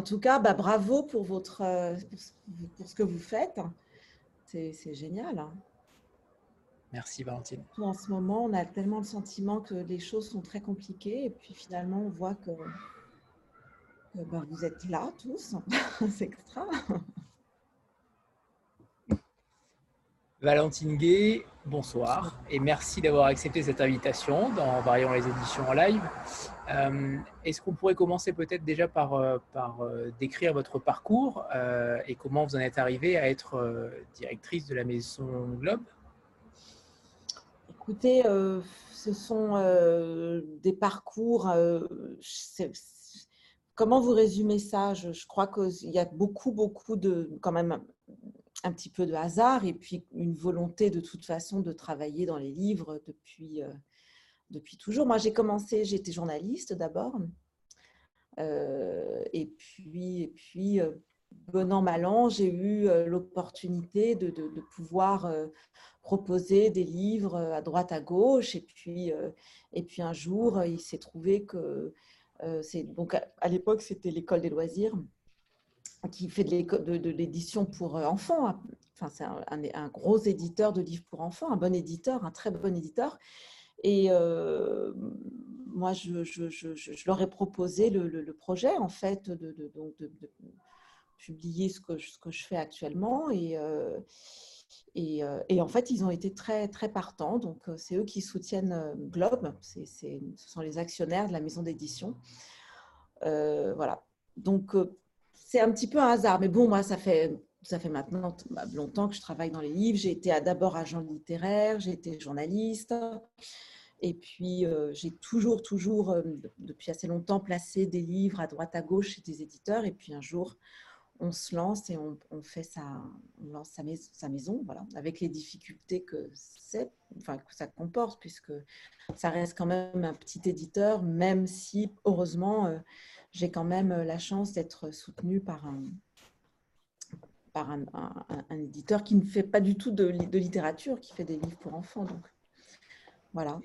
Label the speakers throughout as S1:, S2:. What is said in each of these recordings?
S1: En tout cas, bah, bravo pour, votre, pour, ce que vous faites. C'est génial. Hein.
S2: Merci Valentine.
S1: En ce moment, on a tellement le sentiment que les choses sont très compliquées et puis finalement, on voit que, bah, vous êtes là tous. C'est extra.
S2: Valentine Gay, bonsoir et merci d'avoir accepté cette invitation dans Variant les éditions en live. Euh, est-ce qu'on pourrait commencer peut-être déjà par, euh, euh, décrire votre parcours et comment vous en êtes arrivée à être directrice de la Maison Globe?
S1: Écoutez, ce sont des parcours. comment vous résumez ça? Je, je, crois qu'il y a beaucoup, beaucoup de, quand même, un petit peu de hasard et puis une volonté de toute façon de travailler dans les livres depuis, depuis toujours. Moi, j'ai commencé, j'étais journaliste d'abord. Euh, et puis, et puis euh, bon an, mal an, j'ai eu l'opportunité de, de, pouvoir proposer des livres à droite, à gauche. Et puis, et puis un jour, il s'est trouvé que, c'est donc à l'époque, c'était l'école des loisirs qui fait de l'édition pour euh, enfants. Enfin, c'est un, gros éditeur de livres pour enfants, un bon éditeur, un très bon éditeur. Et euh, moi, je, leur ai proposé le, projet, en fait, de, publier ce que, je fais actuellement. Et, euh, et, en fait, ils ont été très, partants. Donc, c'est eux qui soutiennent Globe. ce sont les actionnaires de la maison d'édition. voilà. Donc, c'est un petit peu un hasard. Mais bon, moi, ça fait, ça fait maintenant bah, longtemps que je travaille dans les livres. J'ai été d'abord agent littéraire, j'ai été journaliste. Et puis, euh, j'ai toujours, toujours, euh, depuis assez longtemps, placé des livres à droite, à gauche chez des éditeurs. Et puis, un jour, on se lance et on, fait sa, lance sa, maison, voilà, avec les difficultés que enfin, que ça comporte, puisque ça reste quand même un petit éditeur, même si, heureusement, euh, j'ai quand même la chance d'être soutenue par un, par un, éditeur qui ne fait pas du tout de, littérature, qui fait des livres pour enfants. Donc, voilà.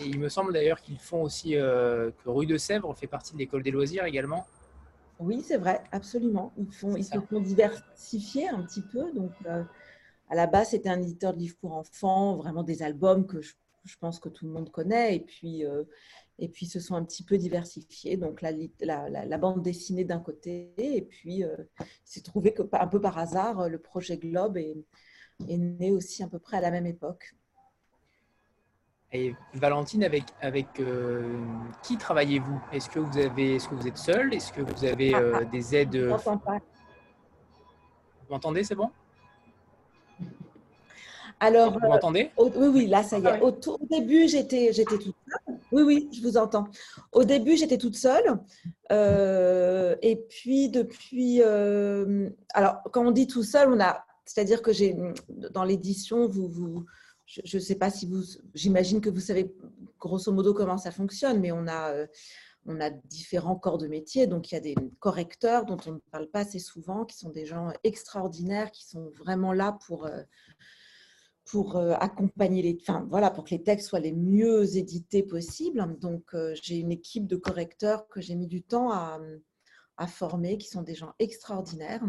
S2: Et il me semble d'ailleurs qu'ils font aussi euh, que Rue de Sèvres fait partie de l'école des loisirs également.
S1: Oui, c'est vrai, absolument. Ils, font, ils se font diversifier un petit peu. Donc, euh, à la base, c'était un éditeur de livres pour enfants, vraiment des albums que je, je pense que tout le monde connaît. Et puis, et puis se sont un petit peu diversifiés. Donc la, la, bande dessinée d'un côté, et puis euh, il s'est trouvé que un peu par hasard, le projet Globe est, né aussi à peu près à la même époque.
S2: Et Valentine, avec, avec euh, qui travaillez-vous? Est-ce que vous avez, est-ce que vous êtes seule Est-ce que vous avez euh, des aides
S1: Je pas.
S2: Vous m'entendez C'est bon?
S1: Alors,
S2: vous m'entendez?
S1: Oui, oui, là, ça y est. Ah au, au, début, j'étais, j'étais toute oui, oui, je vous entends. Au début, j'étais toute seule. Euh, et puis, depuis. Euh, alors, quand on dit tout seul, on a. C'est-à-dire que j'ai dans l'édition, vous, vous, je ne sais pas si vous. J'imagine que vous savez grosso modo comment ça fonctionne, mais on a. Euh, on a différents corps de métier. Donc, il y a des correcteurs dont on ne parle pas assez souvent, qui sont des gens extraordinaires, qui sont vraiment là pour, pour euh, accompagner les, enfin voilà, pour que les textes soient les mieux édités possibles. Donc, euh, j'ai une équipe de correcteurs que j'ai mis du temps à, former, qui sont des gens extraordinaires.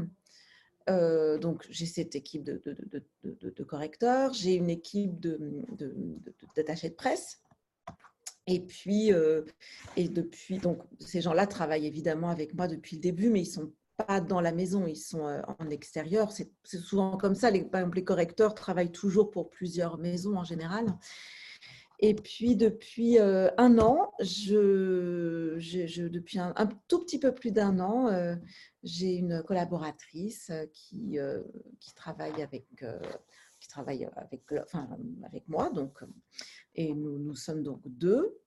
S1: Donc, j'ai cette équipe de, correcteurs, j'ai une équipe d'attachés de, presse. Et puis, et depuis, donc, ces gens-là travaillent évidemment avec moi depuis le début, mais ils sont pas dans la maison, ils sont en extérieur. C'est souvent comme ça. Par exemple, les correcteurs travaillent toujours pour plusieurs maisons en général. Et puis, depuis euh, un an, depuis un, tout petit peu plus d'un an, euh, j'ai une collaboratrice qui, qui travaille avec, qui travaille avec, enfin, avec moi. Donc, et nous, nous sommes donc deux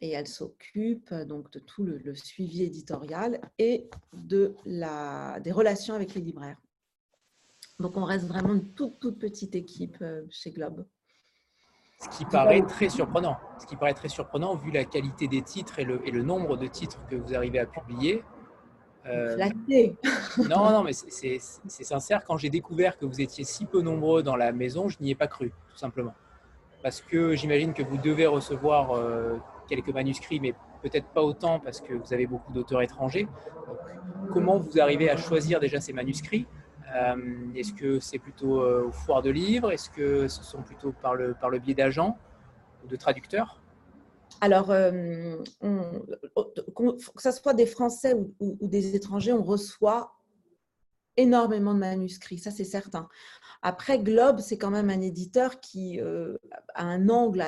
S1: et elle s'occupe euh, donc de tout le, suivi éditorial et de la, des relations avec les libraires. Donc on reste vraiment une toute, petite équipe euh, chez Globe.
S2: Ce qui paraît très surprenant. Ce qui paraît très surprenant vu la qualité des titres et le, et le nombre de titres que vous arrivez à publier.
S1: Euh,
S2: non, non, mais c'est sincère. Quand j'ai découvert que vous étiez si peu nombreux dans la maison, je n'y ai pas cru, tout simplement. Parce que j'imagine que vous devez recevoir quelques manuscrits, mais peut-être pas autant parce que vous avez beaucoup d'auteurs étrangers. comment vous arrivez à choisir déjà ces manuscrits Est-ce que c'est plutôt au foire de livres? Est-ce que ce sont plutôt par le, par le biais d'agents ou de traducteurs?
S1: Alors, que ce soit des Français ou, des étrangers, on reçoit énormément de manuscrits, ça c'est certain. Après, Globe, c'est quand même un éditeur qui a un angle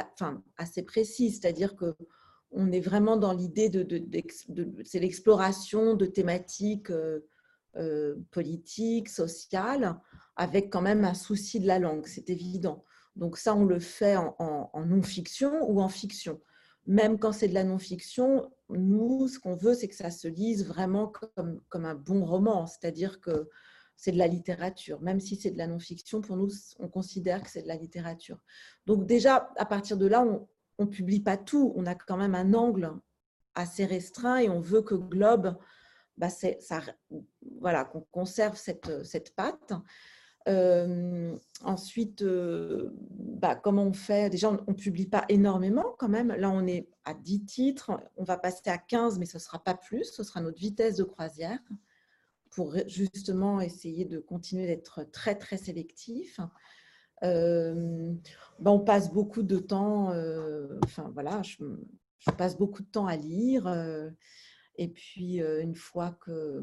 S1: assez précis, c'est-à-dire que on est vraiment dans l'idée de, c'est l'exploration de thématiques politiques, sociales, avec quand même un souci de la langue, c'est évident. Donc ça, on le fait en non-fiction ou en fiction même quand c'est de la non-fiction, nous, ce qu'on veut, c'est que ça se lise vraiment comme, comme un bon roman, c'est-à-dire que c'est de la littérature. Même si c'est de la non-fiction, pour nous, on considère que c'est de la littérature. Donc déjà, à partir de là, on ne publie pas tout. On a quand même un angle assez restreint et on veut que Globe, bah, ça, voilà, qu'on conserve cette, cette. Euh, ensuite, bah, comment on fait? Déjà, on ne publie pas énormément quand même. Là, on est à 10 titres. On va passer à 15, mais ce ne sera pas plus. Ce sera notre vitesse de croisière pour justement essayer de continuer d'être très, très sélectif. Bah, on passe beaucoup de temps, enfin voilà, je, passe beaucoup de temps à lire. Et puis, une fois que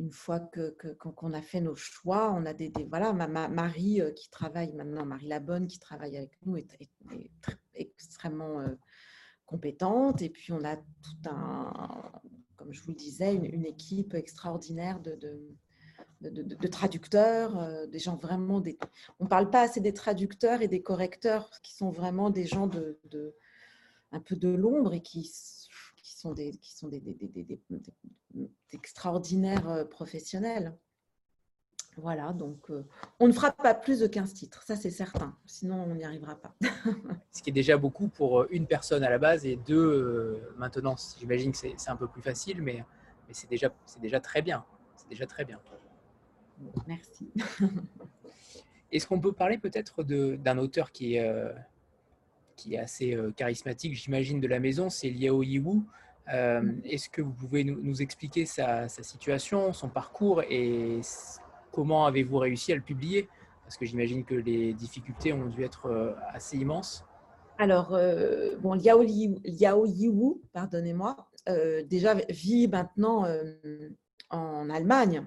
S1: une fois que, qu'on a fait nos choix, on a des, voilà, ma, Marie euh, qui travaille maintenant, Marie Labonne qui travaille avec nous est, extrêmement euh, compétente. Et puis on a tout un, comme je vous le disais, une, équipe extraordinaire de, de, traducteurs, euh, des gens vraiment des. On ne parle pas assez des traducteurs et des correcteurs qui sont vraiment des gens de, un peu de l'ombre et qui sont des, qui sont des, extraordinaires euh, professionnels. Voilà, donc euh, on ne fera pas plus de 15 titres, ça c'est certain, sinon on n'y arrivera pas.
S2: Ce qui est déjà beaucoup pour euh, une personne à la base et deux maintenant, j'imagine que c'est un peu plus facile, mais, mais c'est déjà, déjà très bien. C'est déjà très bien.
S1: Merci.
S2: Est-ce qu'on peut parler peut-être d'un auteur qui est, qui est assez charismatique, j'imagine, de la maison, c'est Liao Yiwu. Euh. Est-ce que vous pouvez nous, expliquer sa, situation, son parcours et comment avez-vous réussi à le publier? Parce que j'imagine que les difficultés ont dû être euh, assez immenses.
S1: Alors, euh, bon, Liao, Liao Yiwu, pardonnez-moi, déjà vit maintenant en Allemagne,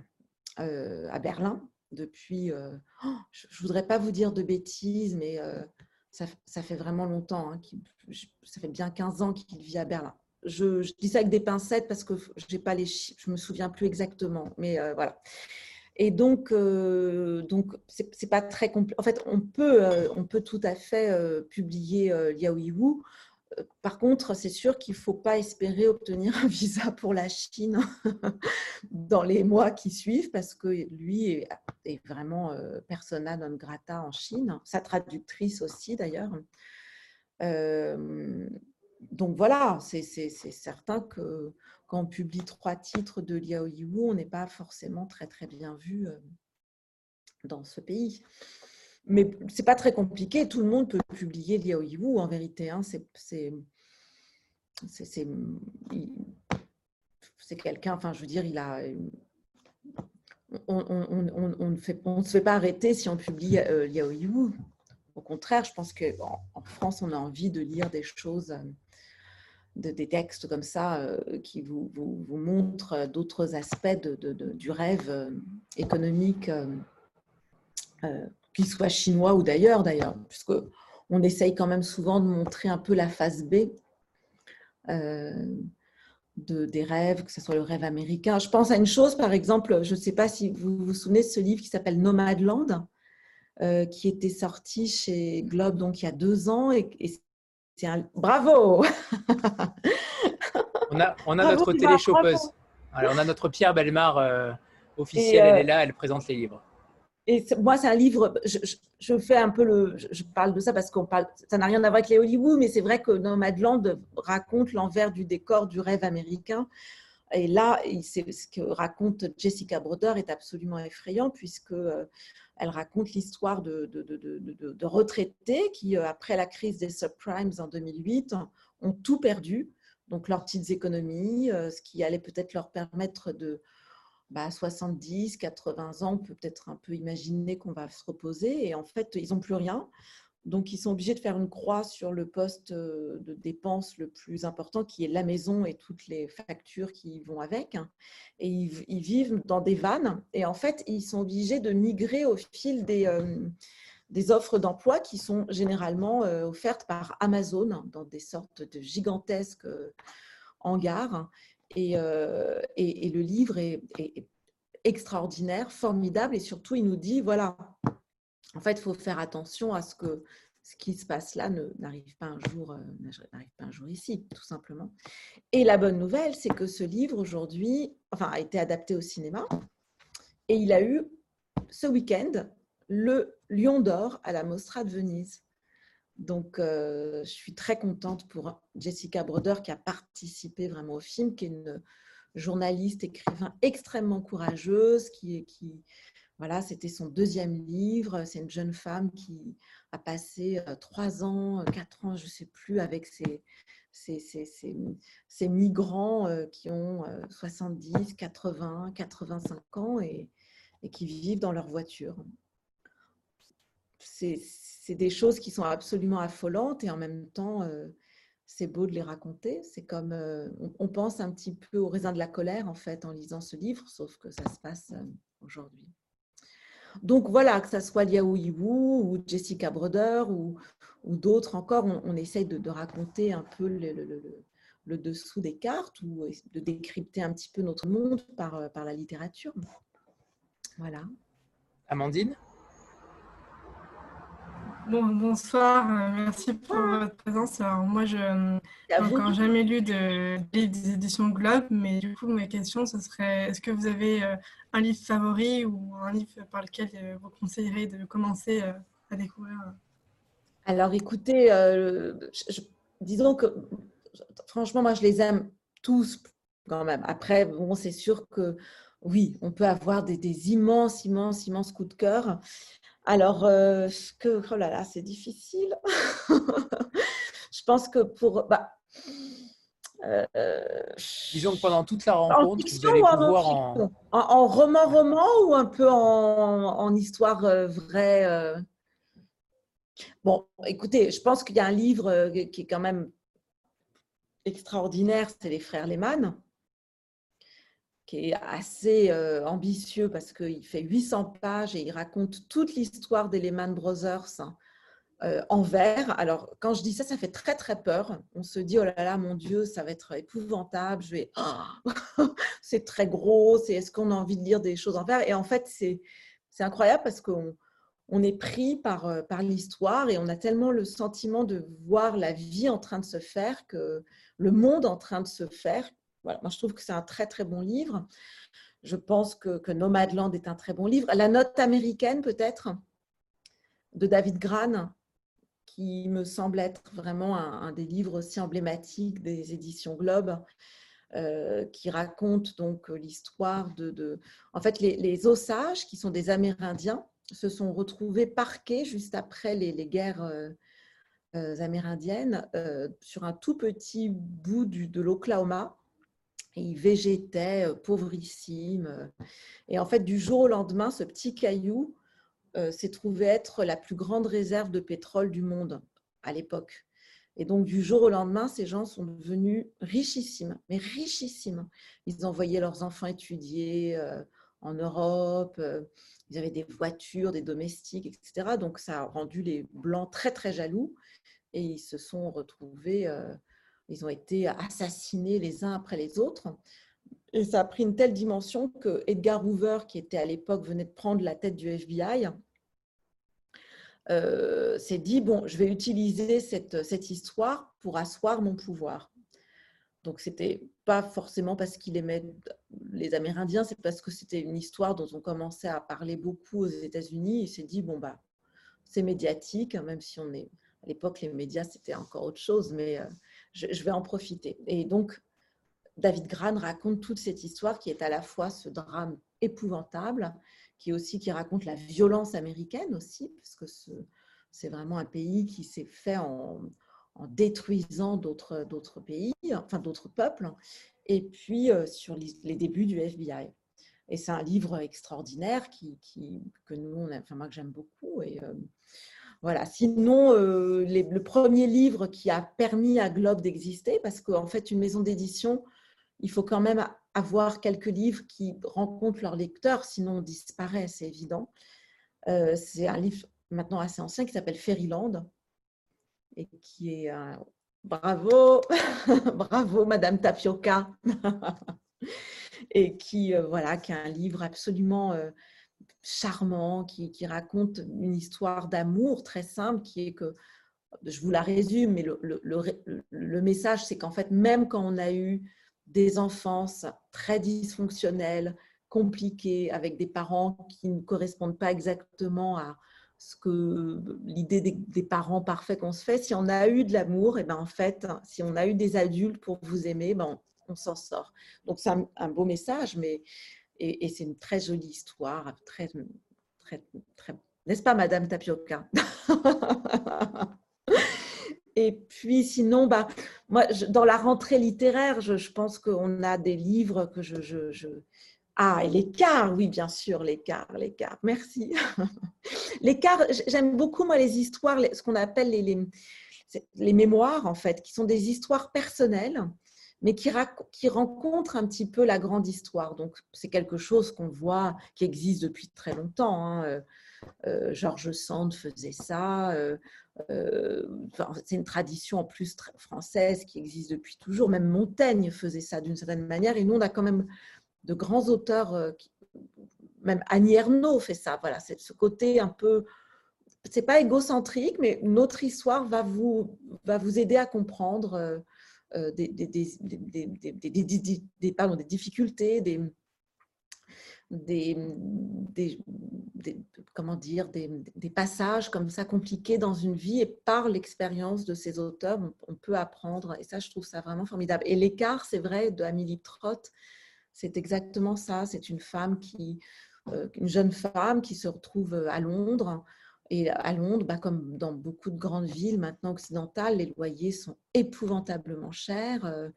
S1: à Berlin, depuis, oh, je ne voudrais pas vous dire de bêtises, mais ça, ça, fait vraiment longtemps, hein, ça fait bien 15 ans qu'il vit à Berlin je, dis ça avec des pincettes parce que j'ai pas les je me souviens plus exactement, mais euh, voilà. Et donc, euh, donc c'est pas très compliqué. En fait, on peut, euh, on peut tout à fait publier Liaoyiwu. Par contre, c'est sûr qu'il ne faut pas espérer obtenir un visa pour la Chine dans les mois qui suivent, parce que lui est vraiment persona non grata en Chine, sa traductrice aussi d'ailleurs donc voilà, c'est certain que quand on publie trois titres de Liao Yiwu, on n'est pas forcément très très bien vu euh, dans ce pays. Mais c'est pas très compliqué, tout le monde peut publier Liao Yiwu en vérité. Hein, c'est quelqu'un, enfin je veux dire, il a. On, ne se fait pas arrêter si on publie euh, Liao Yiwu. Au contraire, je pense qu'en en France, on a envie de lire des choses euh, des textes comme ça euh, qui vous, vous, montrent d'autres aspects de, du rêve euh, économique, euh, qu'il soit chinois ou d'ailleurs, d'ailleurs, puisque on essaye quand même souvent de montrer un peu la face B de, des rêves, que ce soit le rêve américain. Je pense à une chose, par exemple, je ne sais pas si vous vous souvenez de ce livre qui s'appelle Nomadland, qui était sorti chez Globe donc il y a deux ans et un... Bravo
S2: On a, on a notre téléchopeuse. on a notre Pierre Belmar euh, officielle, elle est là, elle présente les livres.
S1: Et moi, c'est un livre, je, fais un peu le. Je, parle de ça parce qu'on parle. Ça n'a rien à voir avec les Hollywood, mais c'est vrai que Nomadland raconte l'envers du décor du rêve américain. Et là, ce que raconte Jessica Broder est absolument effrayant puisque euh, raconte l'histoire de, retraités qui, euh, après la crise des subprimes en 2008, ont tout perdu, donc leurs petites économies, ce qui allait peut-être leur permettre de, bah, 70, 80 ans, peut peut-être un peu imaginer qu'on va se reposer. Et en fait, ils n'ont plus rien. Donc, ils sont obligés de faire une croix sur le poste euh, de dépense le plus important, qui est la maison et toutes les factures qui vont avec. Et ils, vivent dans des vannes. Et en fait, ils sont obligés de migrer au fil des, euh, offres d'emploi qui sont généralement euh, offertes par Amazon dans des sortes de gigantesques hangars. Et, le livre est extraordinaire, formidable. Et surtout, il nous dit, voilà, en fait, il faut faire attention à ce que ce qui se passe là n'arrive pas un jour, euh, n'arrive pas un jour ici, tout simplement. Et la bonne nouvelle, c'est que ce livre aujourd'hui, enfin, a été adapté au cinéma et il a eu ce week-end le Lion d'or à la Mostra de Venise. Donc, euh, je suis très contente pour Jessica Broder qui a participé vraiment au film, qui est une journaliste, écrivain extrêmement courageuse, qui, qui, voilà, c'était son deuxième livre. C'est une jeune femme qui a passé euh, trois ans, euh, quatre ans, je ne sais plus, avec ses, ces, migrants euh, qui ont 70, 80, 85 ans et, et qui vivent dans leur voiture. C'est des choses qui sont absolument affolantes et en même temps, c'est beau de les raconter. C'est comme, on, pense un petit peu au raisin de la colère en fait en lisant ce livre, sauf que ça se passe aujourd'hui. Donc voilà, que ce soit Liao Yiwu ou Jessica Broder ou, d'autres encore, on, essaye de, raconter un peu le, dessous des cartes ou de décrypter un petit peu notre monde par, par la littérature. Voilà.
S2: Amandine?
S3: Bon, bonsoir, euh, merci pour votre présence. Alors, moi, je n'ai encore jamais lu de des éditions Globe, mais du coup, ma question, ce serait est-ce que vous avez euh, un livre favori ou un livre par lequel euh, vous conseillerez de commencer à découvrir?
S1: Alors, écoutez, disons que franchement, moi, je les aime tous quand même. Après, bon, c'est sûr que oui, on peut avoir des, des immenses, immenses, immenses coups de cœur. Alors, euh, que, oh là là, c'est difficile. je pense que pour. Bah,
S2: euh, Disons que pendant toute la rencontre, vous allez pouvoir en...
S1: en... roman-roman ou un peu en, histoire euh, vraie Bon, écoutez, je pense qu'il y a un livre qui est quand même extraordinaire, c'est Les Frères Lehmann qui est assez euh, ambitieux parce qu'il fait 800 pages et il raconte toute l'histoire des Lehman Brothers euh, en vers. Alors, quand je dis ça, ça fait très, très peur. On se dit, oh là là, mon Dieu, ça va être épouvantable. Je vais... c'est très gros. Est-ce qu'on a envie de lire des choses en vers? Et en fait, c'est, c'est incroyable parce qu'on on est pris par, euh, par l'histoire et on a tellement le sentiment de voir la vie en train de se faire, que le monde en train de se faire, voilà, moi, je trouve que c'est un très, très bon livre. Je pense que, Nomadland est un très bon livre. La note américaine, peut-être, de David Gran, qui me semble être vraiment un, des livres aussi emblématiques des éditions Globe, euh, qui raconte donc l'histoire de, En fait, les, Osages, qui sont des Amérindiens, se sont retrouvés parqués juste après les, guerres euh, euh, amérindiennes sur un tout petit bout de l'Oklahoma il végétait, euh. Euh. Et en fait, du jour au lendemain, ce petit caillou euh, s'est trouvé être la plus grande réserve de pétrole du monde à l'époque. Et donc, du jour au lendemain, ces gens sont devenus richissimes, mais richissimes. Ils envoyaient leurs enfants étudier en Europe, ils avaient des voitures, des domestiques, etc. Donc, ça a rendu les Blancs très, très jaloux et ils se sont retrouvés ils ont été assassinés les uns après les autres. Et ça a pris une telle dimension que Edgar Hoover, qui était à l'époque, venait de prendre la tête du FBI, euh, s'est dit, bon, je vais utiliser cette, cette histoire pour asseoir mon pouvoir. Donc, c'était pas forcément parce qu'il aimait les Amérindiens, c'est parce que c'était une histoire dont on commençait à parler beaucoup aux États-Unis. Il s'est dit, bon, bah, c'est médiatique, même si on est. À l'époque, les médias, c'était encore autre chose, mais euh, je, vais en profiter. Et donc, David Gran raconte toute cette histoire qui est à la fois ce drame épouvantable, qui aussi qui raconte la violence américaine aussi, parce que c'est vraiment un pays qui s'est fait en, détruisant d'autres pays, enfin d'autres peuples, et puis sur les, débuts du FBI. Et c'est un livre extraordinaire qui, que nous, enfin moi j'aime beaucoup. Et voilà. Sinon, le premier livre qui a permis à Globe d'exister, parce qu'en fait, une maison d'édition, il faut quand même avoir quelques livres qui rencontrent leurs lecteurs, sinon on disparaît, c'est évident. c'est un livre maintenant assez ancien qui s'appelle Fairyland et qui est bravo, bravo Madame Tapioca et qui euh, voilà qui a un livre absolument euh, charmant qui, raconte une histoire d'amour très simple qui est que je vous la résume mais le, message c'est qu'en fait même quand on a eu des enfances très dysfonctionnelles compliquées avec des parents qui ne correspondent pas exactement à, ce que l'idée des, parents parfaits qu'on se fait, si on a eu de l'amour, et eh ben en fait, si on a eu des adultes pour vous aimer, ben on, s'en sort. Donc c'est un, beau message, mais et, c'est une très jolie histoire, très très très, n'est-ce pas, Madame Tapioca? Et puis sinon, bah, moi, dans la rentrée littéraire, je, je pense qu'on a des livres que je, ah, et l'écart, oui, bien sûr, l'écart, l'écart. Merci. l'écart, j'aime beaucoup, moi, les histoires, ce qu'on appelle les, les, mémoires, en fait, qui sont des histoires personnelles, mais qui, qui rencontrent un petit peu la grande histoire. Donc, c'est quelque chose qu'on voit, qui existe depuis très longtemps. Hein. Euh, euh, Georges Sand faisait ça. Euh, c'est une tradition en plus française qui existe depuis toujours. Même Montaigne faisait ça d'une certaine manière. Et nous, on a quand même de grands auteurs, euh, même Annie Ernaux fait ça. Voilà, c'est ce côté un peu, c'est pas égocentrique, mais notre histoire va vous, va vous aider à comprendre des, des, des, des difficultés, des, des, comment dire, des, passages comme ça compliqués dans une vie et par l'expérience de ces auteurs, on, peut apprendre. Et ça, je trouve ça vraiment formidable. Et l'écart, c'est vrai, de Amélie Trott, c'est exactement ça. C'est une femme qui, euh, une jeune femme qui se retrouve euh, à Londres. Et à Londres, bah, comme dans beaucoup de grandes villes maintenant occidentales, les loyers sont épouvantablement chers. Euh,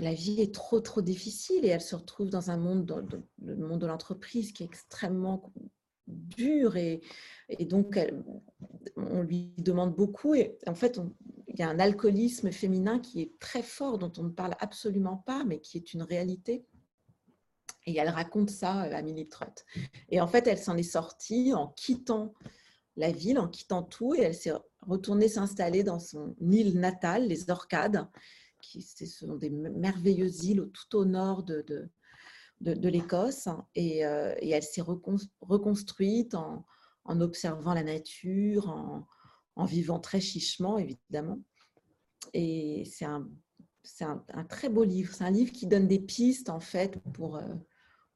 S1: la vie est trop, trop difficile et elle se retrouve dans un monde, le monde de l'entreprise qui est extrêmement dur et, et donc on lui demande beaucoup et en fait il y a un alcoolisme féminin qui est très fort, dont on ne parle absolument pas, mais qui est une réalité. Et elle raconte ça à Millie Trott. Et en fait, elle s'en est sortie en quittant la ville, en quittant tout, et elle s'est retournée s'installer dans son île natale, les Orcades, qui sont des merveilleuses îles tout au nord de, l'Écosse. Et, euh, et, elle s'est reconstruite en, observant la nature, en, vivant très chichement, évidemment. Et c'est un, très beau livre. C'est un livre qui donne des pistes, en fait, pour, euh,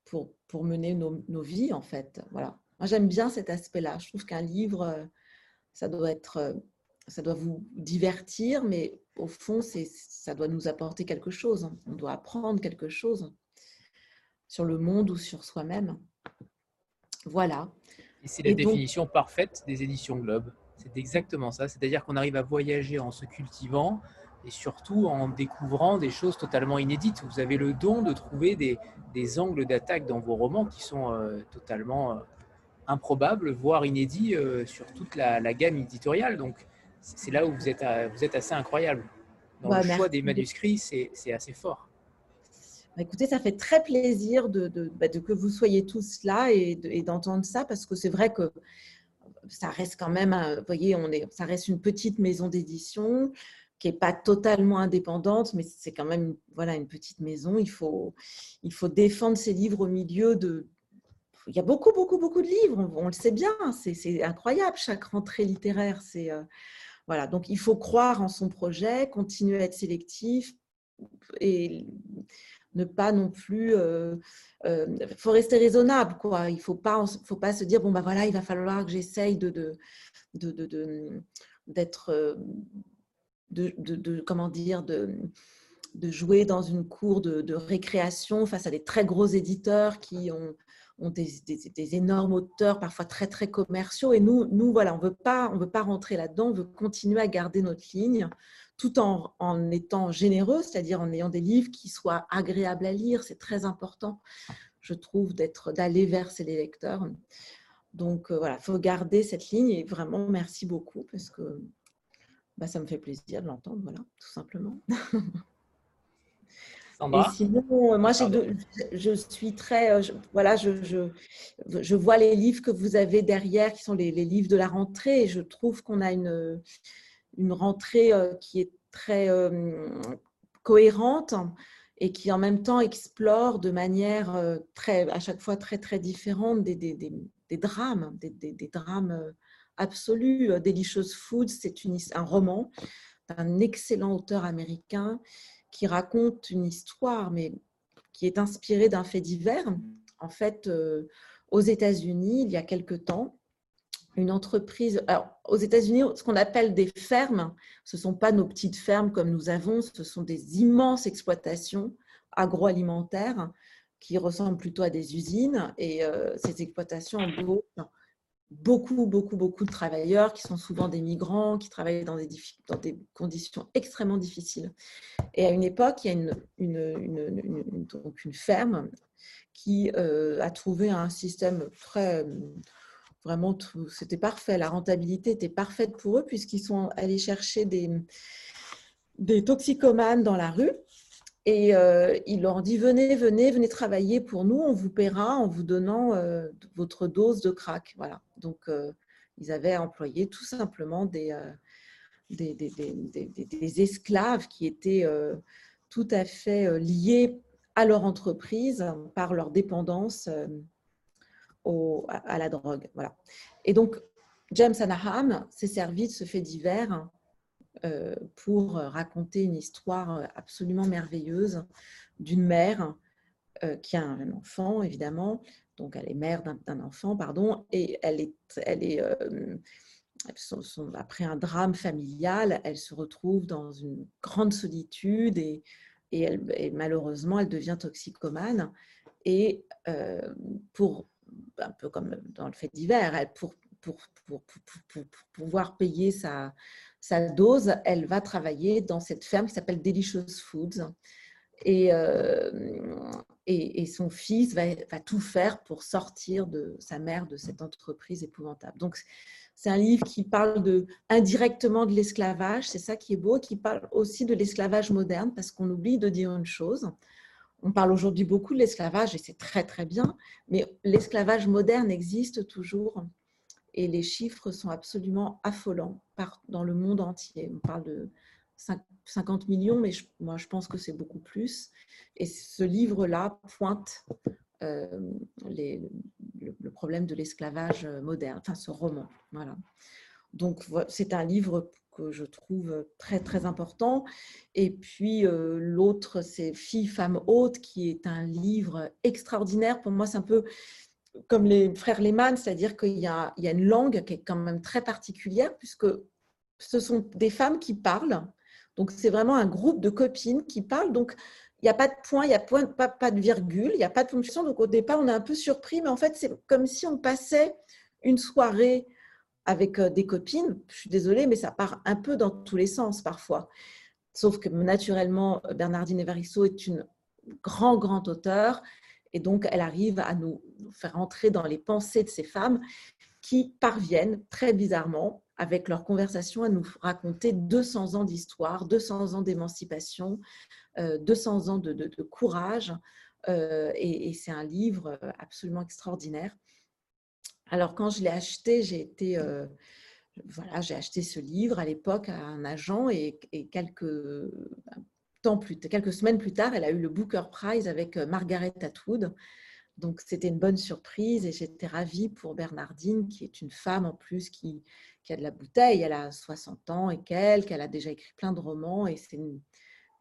S1: pour, pour mener nos, nos, vies, en fait. Voilà. Moi, j'aime bien cet aspect-là. Je trouve qu'un livre, euh, ça doit être... Euh, ça doit vous divertir, mais au fond, ça doit nous apporter quelque chose. On doit apprendre quelque chose sur le monde ou sur soi-même. Voilà.
S2: Et c'est la définition parfaite des éditions Globe. C'est exactement ça. C'est-à-dire qu'on arrive à voyager en se cultivant et surtout en découvrant des choses totalement inédites. Vous avez le don de trouver des, des angles d'attaque dans vos romans qui sont euh, totalement euh, improbables, voire inédits euh, sur toute la, gamme éditoriale. Donc, c'est là où vous êtes, vous êtes assez incroyable. Dans bah, le choix des manuscrits, c'est assez fort.
S1: Bah, écoutez, ça fait très plaisir de, de, bah, de que vous soyez tous là et d'entendre ça parce que c'est vrai que ça reste quand même, vous voyez, on est, ça reste une petite maison d'édition qui n'est pas totalement indépendante, mais c'est quand même voilà, une petite maison. Il faut, il faut défendre ses livres au milieu de... Il y a beaucoup, beaucoup, beaucoup de livres, on, le sait bien, c'est incroyable chaque rentrée littéraire. C'est euh, voilà, donc il faut croire en son projet, continuer à être sélectif et ne pas non plus. Il euh, euh, faut rester raisonnable, quoi. Il faut pas, faut pas se dire bon bah voilà, il va falloir que j'essaye de, de, de, d'être, de, de, comment dire, de, de jouer dans une cour de, récréation face à des très gros éditeurs qui ont ont des, énormes auteurs, parfois très très commerciaux. Et nous, nous voilà, on veut pas, on veut pas rentrer là-dedans. On veut continuer à garder notre ligne, tout en, en étant généreux, c'est-à-dire en ayant des livres qui soient agréables à lire. C'est très important, je trouve, d'être d'aller vers ces lecteurs. Donc euh, voilà, il faut garder cette ligne et vraiment merci beaucoup parce que bah, ça me fait plaisir de l'entendre, voilà, tout simplement. Et sinon, euh, moi, je suis très, euh, voilà, je, je, je, vois les livres que vous avez derrière, qui sont les, les livres de la rentrée, et je trouve qu'on a une, une rentrée qui est très cohérente et qui en même temps explore de manière très, à chaque fois très très différente des, des, des drames, des, des, drames euh, absolus. Euh, Delicious Food, c'est un roman d'un excellent auteur américain qui raconte une histoire, mais qui est inspirée d'un fait divers. En fait, euh, aux États-Unis, il y a quelque temps, une entreprise. Alors, aux États-Unis, ce qu'on appelle des fermes, ce ne sont pas nos petites fermes comme nous avons, ce sont des immenses exploitations agroalimentaires qui ressemblent plutôt à des usines. Et euh, ces exploitations embauchent beaucoup, beaucoup, beaucoup de travailleurs qui sont souvent des migrants, qui travaillent dans des, conditions extrêmement difficiles. Et à une époque, il y a une, une, donc une ferme qui euh, a trouvé un système très... Vraiment, c'était parfait. La rentabilité était parfaite pour eux puisqu'ils sont allés chercher des, des toxicomanes dans la rue et euh, il leur dit venez, venez, venez travailler pour nous, on vous paiera en vous donnant euh, votre dose de crack. Voilà. Donc, euh, ils avaient employé tout simplement des, des, esclaves qui étaient tout à fait liés à leur entreprise par leur dépendance à, la drogue. Voilà. Et donc, James Anahan s'est servi de ce fait divers pour raconter une histoire absolument merveilleuse d'une mère euh, qui a un enfant, évidemment. Donc, elle est mère d'un enfant, pardon, et elle est, elle est euh, après un drame familial, elle se retrouve dans une grande solitude et, et, elle, malheureusement, elle devient toxicomane. Et pour, un peu comme dans le fait divers, elle, pour, pour, pour, pour, pouvoir payer sa, sa dose, elle va travailler dans cette ferme qui s'appelle Delicious Foods. Et, euh, et, son fils va, va, tout faire pour sortir de sa mère de cette entreprise épouvantable. Donc, c'est un livre qui parle de, indirectement de l'esclavage, c'est ça qui est beau, qui parle aussi de l'esclavage moderne, parce qu'on oublie de dire une chose. On parle aujourd'hui beaucoup de l'esclavage, et c'est très très bien, mais l'esclavage moderne existe toujours et les chiffres sont absolument affolants dans le monde entier. On parle de 50 millions, mais moi je pense que c'est beaucoup plus. Et ce livre-là pointe euh, le, problème de l'esclavage moderne, enfin ce roman. Voilà. Donc c'est un livre que je trouve très très important. Et puis euh, l'autre, c'est Fille, femme, haute, qui est un livre extraordinaire. Pour moi, c'est un peu comme les frères Lehmann, c'est-à-dire qu'il y, a une langue qui est quand même très particulière, puisque ce sont des femmes qui parlent. Donc, c'est vraiment un groupe de copines qui parlent. Donc, il n'y a pas de point, il n'y a pas, pas, de virgule, il n'y a pas de fonction. Donc, au départ, on est un peu surpris, mais en fait, c'est comme si on passait une soirée avec euh, des copines. Je suis désolée, mais ça part un peu dans tous les sens parfois. Sauf que naturellement, Bernardine Evaristo est une grand, grand auteur et donc, elle arrive à nous faire entrer dans les pensées de ces femmes qui parviennent très bizarrement, avec leur conversation, à nous raconter 200 ans d'histoire, 200 ans d'émancipation, 200 euh, ans de, courage. Euh, et, c'est un livre absolument extraordinaire. Alors, quand je l'ai acheté, j'ai été... Euh, voilà, j'ai acheté ce livre à l'époque à un agent et quelques plus, quelques semaines plus tard, elle a eu le Booker Prize avec euh, Margaret Atwood. Donc, c'était une bonne surprise et j'étais ravie pour Bernardine, qui est une femme en plus qui, a de la bouteille. Elle a 60 ans et quelques, elle a déjà écrit plein de romans et c'est une,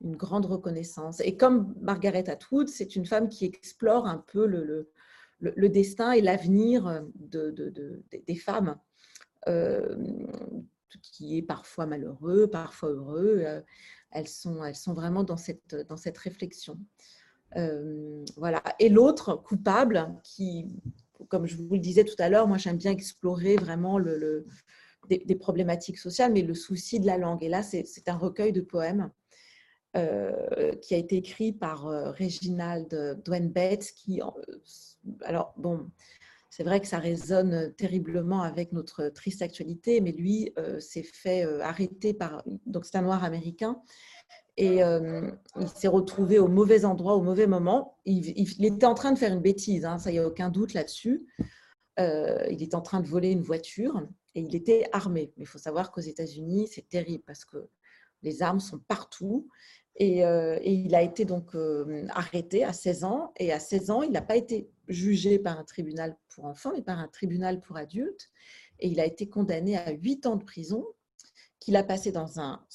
S1: grande reconnaissance. Et comme Margaret Atwood, c'est une femme qui explore un peu le, destin et l'avenir de, des femmes, euh, qui est parfois malheureux, parfois heureux. Euh, elles sont, elles sont vraiment dans cette, dans cette réflexion. voilà. Et l'autre, coupable, qui, comme je vous le disais tout à l'heure, moi j'aime bien explorer vraiment le, des, problématiques sociales, mais le souci de la langue. Et là, c'est un recueil de poèmes qui a été écrit par Reginald Dwayne Bates, qui, alors bon, c'est vrai que ça résonne terriblement avec notre triste actualité, mais lui euh, s'est fait euh, arrêter par. Donc, c'est un noir américain. Et euh, il s'est retrouvé au mauvais endroit, au mauvais moment. Il, était en train de faire une bêtise, hein, ça, il n'y a aucun doute là-dessus. il est en train de voler une voiture et il était armé. Mais il faut savoir qu'aux États-Unis, c'est terrible parce que les armes sont partout. Et, et, il a été donc arrêté à 16 ans. Et à 16 ans, il n'a pas été jugé par un tribunal pour enfants, mais par un tribunal pour adultes. Et il a été condamné à 8 ans de prison, qu'il a passé dans un,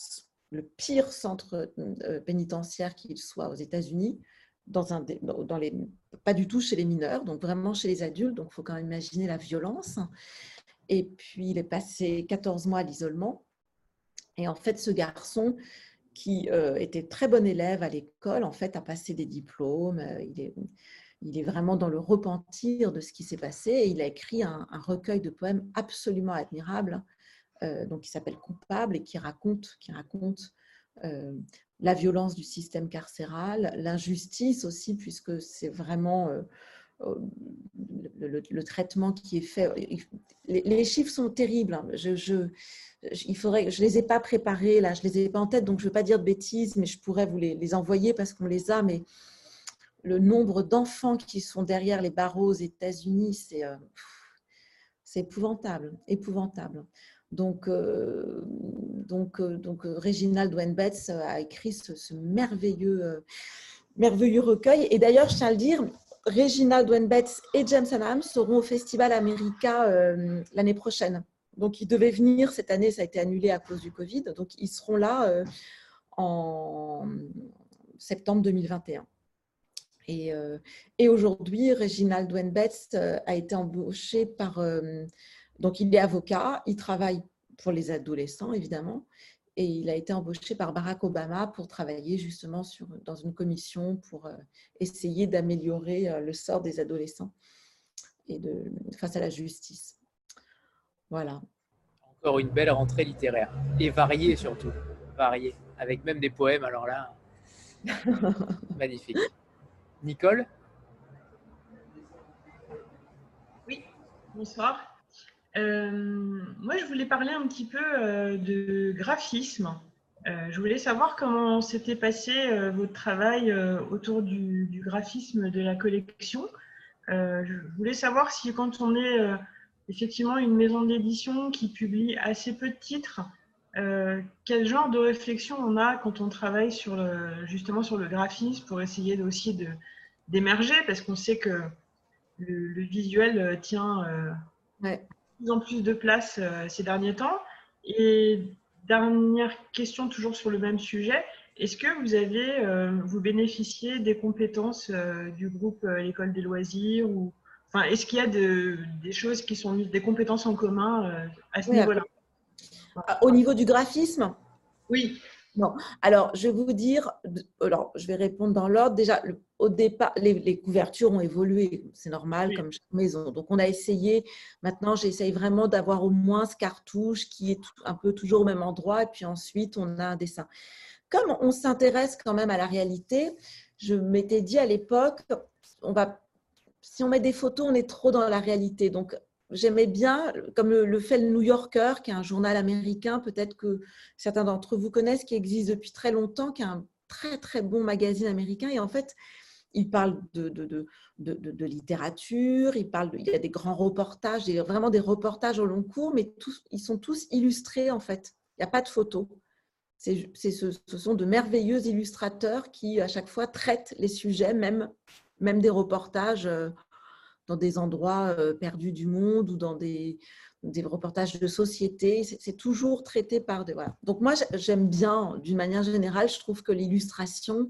S1: le pire centre euh, pénitentiaire qu'il soit aux États-Unis, dans un, pas du tout chez les mineurs, donc vraiment chez les adultes. Donc il faut quand même imaginer la violence. Et puis il est passé 14 mois à l'isolement. Et en fait, ce garçon, qui euh, était très bon élève à l'école, en fait, a passé des diplômes. Euh, il est, il est vraiment dans le repentir de ce qui s'est passé il a écrit un, recueil de poèmes absolument admirable, euh, donc qui s'appelle Coupable et qui raconte, qui raconte la violence du système carcéral, l'injustice aussi, puisque c'est vraiment euh, le, traitement qui est fait. Les, chiffres sont terribles. Hein. Je, je, il faudrait, je les ai pas préparés là, je les ai pas en tête, donc je veux pas dire de bêtises, mais je pourrais vous les, envoyer parce qu'on les a, mais le nombre d'enfants qui sont derrière les barreaux aux États-Unis, c'est euh, épouvantable, épouvantable. Donc, euh, donc, euh, donc Reginald Wayne a écrit ce, merveilleux recueil. Et d'ailleurs, je tiens à le dire, Reginald Wayne et James Adams seront au Festival America l'année prochaine. Donc, ils devaient venir cette année, ça a été annulé à cause du Covid. Donc, ils seront là en septembre 2021. Euh, et, aujourd'hui, Reginald Wenbetz euh, a été embauché par... Euh, donc, il est avocat, il travaille pour les adolescents, évidemment, et il a été embauché par Barack Obama pour travailler justement sur, dans une commission pour essayer d'améliorer le sort des adolescents et de, face à la justice. Voilà.
S2: Encore une belle rentrée littéraire et variée surtout, variée, avec même des poèmes. Alors là, magnifique. Nicole?
S4: Oui, bonsoir. Euh, moi, je voulais parler un petit peu euh, de graphisme. Euh, je voulais savoir comment s'était passé votre travail autour du, graphisme de la collection. je voulais savoir si quand on est effectivement une maison d'édition qui publie assez peu de titres, quel genre de réflexion on a quand on travaille sur justement sur le graphisme pour essayer aussi d'émerger? Parce qu'on sait que le, visuel tient plus en plus de place euh, ces derniers temps. Et dernière question, toujours sur le même sujet, est-ce que vous avez, vous bénéficiez des compétences du groupe l'école des loisirs ou enfin, est-ce qu'il y a des choses qui sont des compétences en commun à ce niveau-là?
S1: Au niveau du graphisme?
S4: Oui.
S1: Non. Alors, je vais vous dire, alors, je vais répondre dans l'ordre. Déjà, au départ, les, couvertures ont évolué, c'est normal, comme chaque maison. Donc, on a essayé, maintenant, j'essaye vraiment d'avoir au moins ce cartouche qui est un peu toujours au même endroit, et puis ensuite, on a un dessin. Comme on s'intéresse quand même à la réalité, je m'étais dit à l'époque, on va, si on met des photos, on est trop dans la réalité. Donc, j'aimais bien, comme le, fait le New Yorker, qui est un journal américain, peut-être que certains d'entre vous connaissent, qui existe depuis très longtemps, qui est un très très bon magazine américain. Et en fait, il parle de, littérature, il, parle il y a des grands reportages, il vraiment des reportages au long cours, mais ils sont tous illustrés en fait. Il n'y a pas de photos. Ce, sont de merveilleux illustrateurs qui, à chaque fois, traitent les sujets, même, même des reportages euh, dans des endroits euh, perdus du monde ou dans des, des reportages de société. C'est toujours traité par des. Voilà. Donc, moi, j'aime bien, d'une manière générale, je trouve que l'illustration,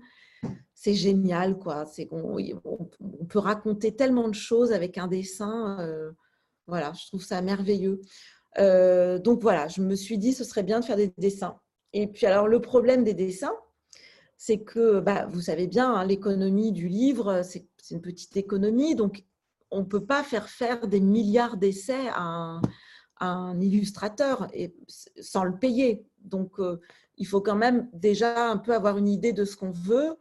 S1: c'est génial. quoi. C'est qu'on on, peut raconter tellement de choses avec un dessin. Euh, voilà, je trouve ça merveilleux. Euh, donc, voilà, je me suis dit, ce serait bien de faire des dessins. Et puis, alors, le problème des dessins, c'est que, bah, vous savez bien, hein, l'économie du livre, c'est une petite économie, donc on ne peut pas faire faire des milliards d'essais à, un illustrateur et, sans le payer. Donc, euh, il faut quand même déjà un peu avoir une idée de ce qu'on veut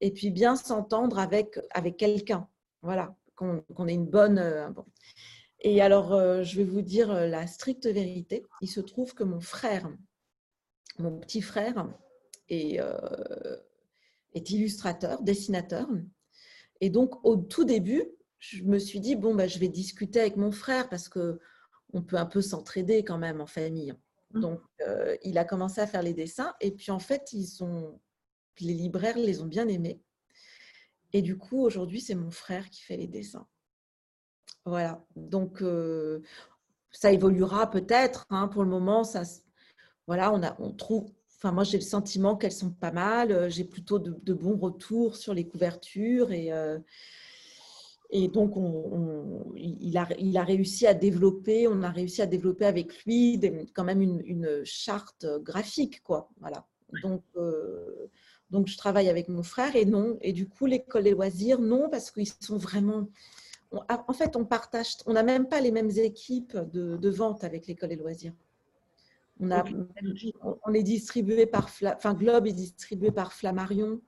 S1: et puis bien s'entendre avec, avec quelqu'un. Voilà, qu'on ait une bonne... Euh, et alors, euh, je vais vous dire la stricte vérité. Il se trouve que mon frère, mon petit frère, est, est illustrateur, dessinateur. Et donc, au tout début, je me suis dit, bon, bah, je vais discuter avec mon frère parce que on peut un peu s'entraider quand même en famille. Mmh. Donc, euh, il a commencé à faire les dessins. Et puis, en fait, ils sont, les libraires les ont bien aimés. Et du coup, aujourd'hui, c'est mon frère qui fait les dessins. Voilà. Donc, euh, ça évoluera peut-être. Hein. Pour le moment, ça, voilà, on, a, on trouve, Enfin, moi, j'ai le sentiment qu'elles sont pas mal. J'ai plutôt de, bons retours sur les couvertures et, euh, et donc on, il, a, il, a, réussi à développer. On a réussi à développer avec lui quand même une, charte graphique, quoi. Voilà. Donc, euh, donc je travaille avec mon frère et non. Et du coup, l'école des loisirs, non, parce qu'ils sont vraiment. En fait, on partage. On n'a même pas les mêmes équipes de, de vente avec l'école des loisirs. On, a, on est distribué par, enfin Globe est distribué par Flammarion,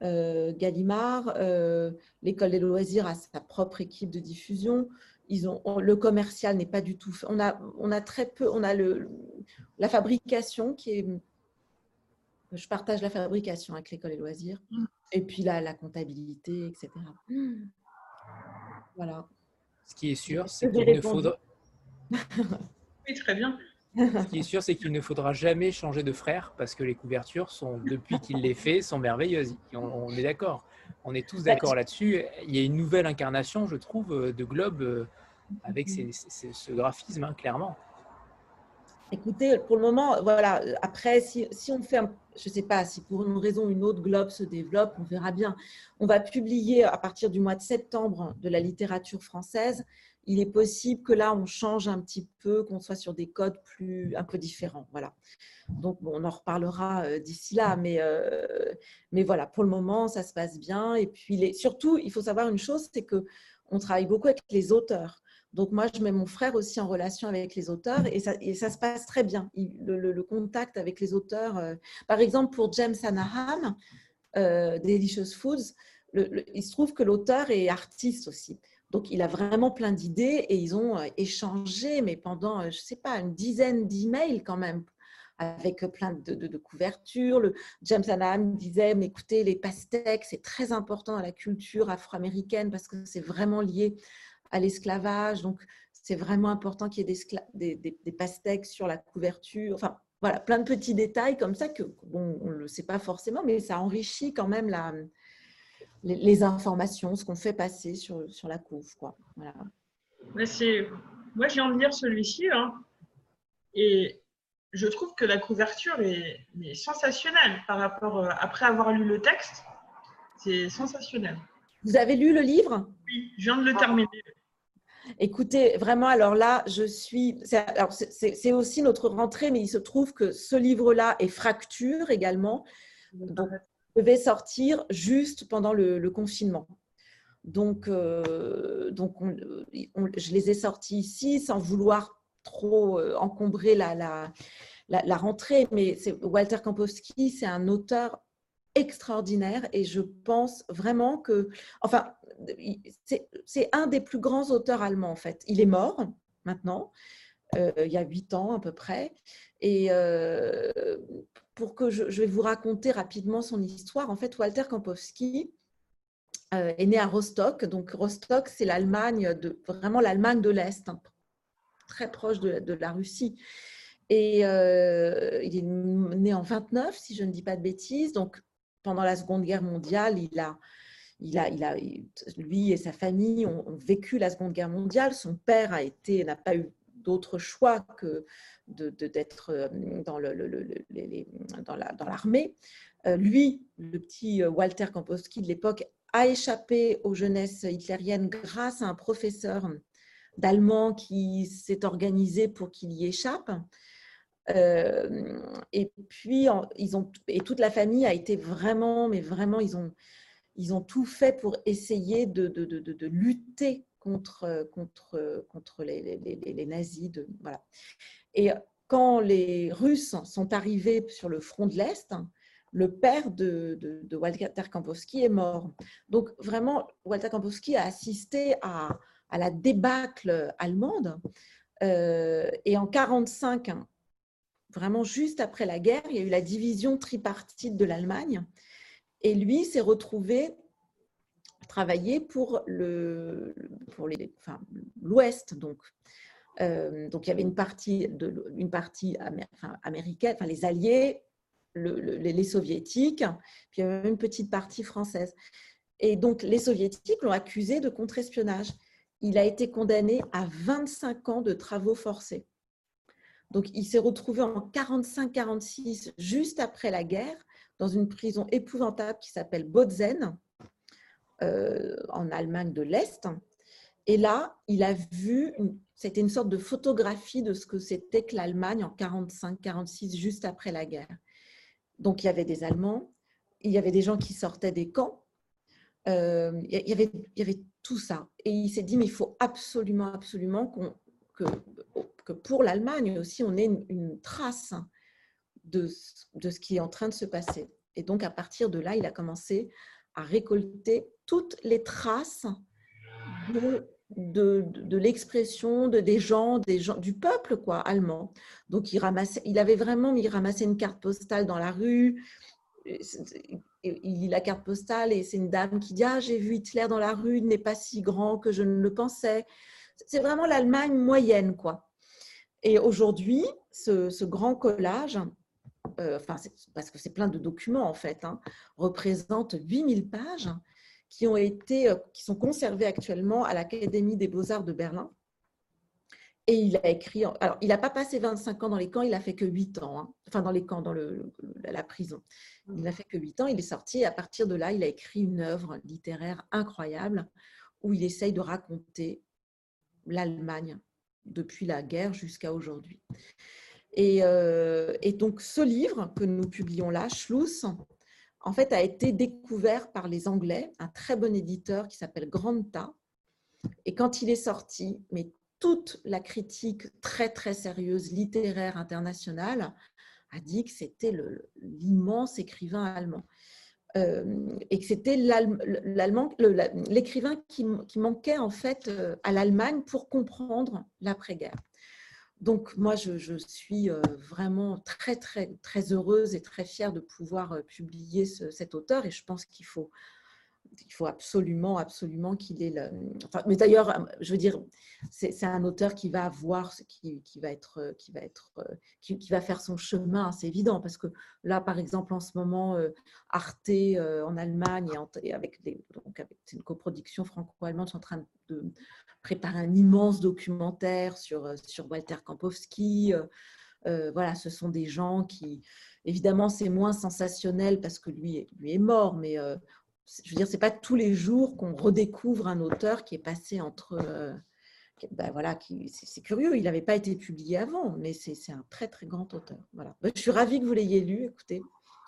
S1: Gallimard. Euh, l'école des loisirs a sa propre équipe de diffusion. Ils ont, le commercial n'est pas du tout. On a, on a très peu. On a le, la fabrication qui est. Je partage la fabrication avec l'école des loisirs. Mm. Et puis la, la comptabilité, etc.
S2: Voilà. Ce qui est sûr, c'est qu'il ne faudra.
S4: oui, très bien.
S2: Ce qui est sûr, c'est qu'il ne faudra jamais changer de frère parce que les couvertures, sont, depuis qu'il les fait, sont merveilleuses. On, est d'accord. On est tous d'accord là-dessus. Il y a une nouvelle incarnation, je trouve, de Globe euh, avec ce graphisme, hein, clairement.
S1: Écoutez, pour le moment, voilà. Après, si, si on fait, je ne sais pas, si pour une raison ou une autre, Globe se développe, on verra bien. On va publier à partir du mois de septembre de la littérature française il est possible que là, on change un petit peu, qu'on soit sur des codes plus un peu différents. Voilà. Donc, on en reparlera euh, d'ici là, mais, euh, mais voilà, pour le moment, ça se passe bien. Et puis, surtout, il faut savoir une chose, c'est que on travaille beaucoup avec les auteurs. Donc, moi, je mets mon frère aussi en relation avec les auteurs et ça, et ça se passe très bien. le, contact avec les auteurs, euh, par exemple, pour James Anahan, Delicious Foods, il se trouve que l'auteur est artiste aussi. Donc, il a vraiment plein d'idées et ils ont euh, échangé, mais pendant, euh, je ne sais pas, une dizaine d'emails quand même, avec plein de, couvertures. Le, James Anahan disait, mais écoutez, les pastèques, c'est très important dans la culture afro-américaine parce que c'est vraiment lié à l'esclavage. Donc, c'est vraiment important qu'il y ait des, pastèques sur la couverture. Enfin, voilà, plein de petits détails comme ça que, bon, on ne le sait pas forcément, mais ça enrichit quand même la, les, informations, ce qu'on fait passer sur, sur la couve. Quoi. Voilà.
S4: moi, je viens de lire celui-ci hein, et je trouve que la couverture est, sensationnelle par rapport, euh, après avoir lu le texte, c'est sensationnel.
S1: Vous avez lu le livre?
S4: Oui, je viens de le terminer.
S1: Écoutez, vraiment, alors là, je suis. C'est aussi notre rentrée, mais il se trouve que ce livre-là est fracture également. Donc, devait sortir juste pendant le, confinement. Donc, euh, donc je les ai sortis ici sans vouloir trop euh, encombrer la, la, la, rentrée. Mais Walter Kampowski, c'est un auteur extraordinaire et je pense vraiment que, enfin, c'est un des plus grands auteurs allemands en fait. Il est mort maintenant, euh, il y a huit ans à peu près. Et pour que je, vais vous raconter rapidement son histoire. En fait, Walter Kampowski euh, est né à Rostock. Donc, Rostock, c'est l'Allemagne, de, vraiment l'Allemagne de l'Est, hein, très proche de, la Russie. Et euh, il est né en 29, si je ne dis pas de bêtises. Donc, pendant la Seconde Guerre mondiale, il a, il a, il a, lui et sa famille ont, ont vécu la Seconde Guerre mondiale. Son père a été, n'a pas eu d'autre choix que d'être euh, dans, l'armée. Euh, lui, le petit euh, Walter Kampowski de l'époque, a échappé aux jeunesses hitlériennes grâce à un professeur d'allemand qui s'est organisé pour qu'il y échappe. et puis, ils ont, et toute la famille a été vraiment, mais vraiment, ils ont, ils ont tout fait pour essayer de, de, de, de lutter contre, contre, contre les, les, les, nazis. De, voilà. Et quand les Russes sont arrivés sur le front de l'Est, le père de, de, Walter Kampowski est mort. Donc vraiment, Walter Kampowski a assisté à, à la débâcle allemande. Euh, et en 1945, vraiment juste après la guerre, il y a eu la division tripartite de l'Allemagne. Et lui s'est retrouvé travailler pour le pour les enfin, l'Ouest donc. Euh, donc il y avait une partie de une partie américaine enfin les Alliés les soviétiques puis il y avait une petite partie française. Et donc les soviétiques l'ont accusé de contre-espionnage. Il a été condamné à 25 ans de travaux forcés. Donc il s'est retrouvé en 45-46 juste après la guerre dans une prison épouvantable qui s'appelle Bozen euh, en Allemagne de l'Est. Et là, il a vu, c'était une sorte de photographie de ce que c'était que l'Allemagne en 45-46, juste après la guerre. Donc, il y avait des Allemands, il y avait des gens qui sortaient des camps, euh, il, y avait, tout ça. Et il s'est dit, mais il faut absolument, absolument que, pour l'Allemagne aussi, on ait une, trace de, ce qui est en train de se passer. Et donc, à partir de là, il a commencé à récolter toutes les traces de, de, l'expression de, des gens, des gens, du peuple quoi, allemand. Donc il, ramassait, il avait vraiment il ramassait une carte postale dans la rue. Il lit la carte postale et c'est une dame qui dit Ah, j'ai vu Hitler dans la rue, il n'est pas si grand que je ne le pensais. C'est vraiment l'Allemagne moyenne. quoi. Et aujourd'hui, ce, ce, grand collage, euh, enfin, parce que c'est plein de documents en fait, hein, représente 8000 pages qui, ont été, euh, qui sont conservés actuellement à l'Académie des beaux-arts de Berlin. Et il a écrit, alors il n'a pas passé 25 ans dans les camps, il a fait que 8 ans, hein. enfin dans les camps, dans la prison. Il n'a fait que 8 ans, il est sorti et à partir de là, il a écrit une œuvre littéraire incroyable où il essaye de raconter l'Allemagne depuis la guerre jusqu'à aujourd'hui. Et, euh, et, donc ce livre que nous publions là, Schluss, en fait, a été découvert par les Anglais, un très bon éditeur qui s'appelle Granta. Et quand il est sorti, mais toute la critique très très sérieuse littéraire internationale a dit que c'était l'immense écrivain allemand. Euh, et que c'était l'écrivain qui, qui, manquait en fait euh, à l'Allemagne pour comprendre l'après-guerre. Donc moi, je, suis euh, vraiment très, très, très heureuse et très fière de pouvoir euh, publier cet auteur et je pense qu'il faut, absolument, absolument qu'il ait le... Mais d'ailleurs, euh, je veux dire, c'est un auteur qui va avoir, qui, qui va être, qui va faire son chemin, c'est évident, parce que là, par exemple, en ce moment, Arte en Allemagne et, avec donc avec une coproduction franco-allemande, sont en train de préparé un immense documentaire sur, euh, sur Walter Kampowski. Euh, euh, voilà, ce sont des gens qui, évidemment, c'est moins sensationnel parce que lui, lui est mort, mais je veux dire, c'est pas tous les jours qu'on redécouvre un auteur qui est passé entre. ben voilà, c'est curieux, il n'avait pas été publié avant, mais c'est un très très grand auteur. Voilà. Ben, je suis ravie que vous l'ayez lu. Écoutez,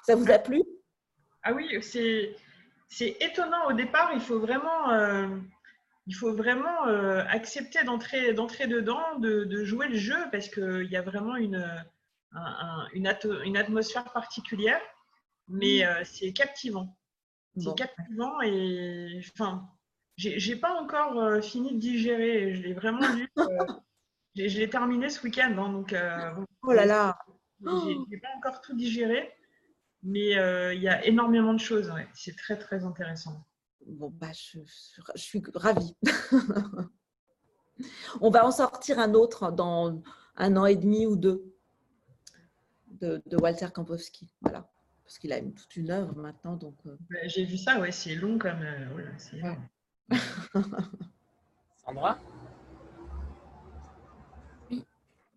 S1: ça vous a plu?
S4: Ah oui, c'est étonnant au départ. Il faut vraiment il faut vraiment euh, accepter d'entrer, dedans, de, jouer le jeu, parce qu'il y a vraiment une, une, atmosphère particulière, mais euh, c'est captivant. C'est captivant et enfin, j'ai pas encore euh, fini de digérer. Je l'ai vraiment lu. je l'ai terminé ce week-end, hein, donc.
S1: oh là là.
S4: J'ai pas encore tout digéré, mais il y a énormément de choses. C'est très très intéressant.
S1: Bon, bah, je, suis ravie. On va en sortir un autre dans un an et demi ou deux de, Walter Kampowski. Voilà. Parce qu'il a toute une œuvre maintenant. Donc,
S4: euh. J'ai vu ça, ouais, c'est long comme. Euh,
S2: Sandra?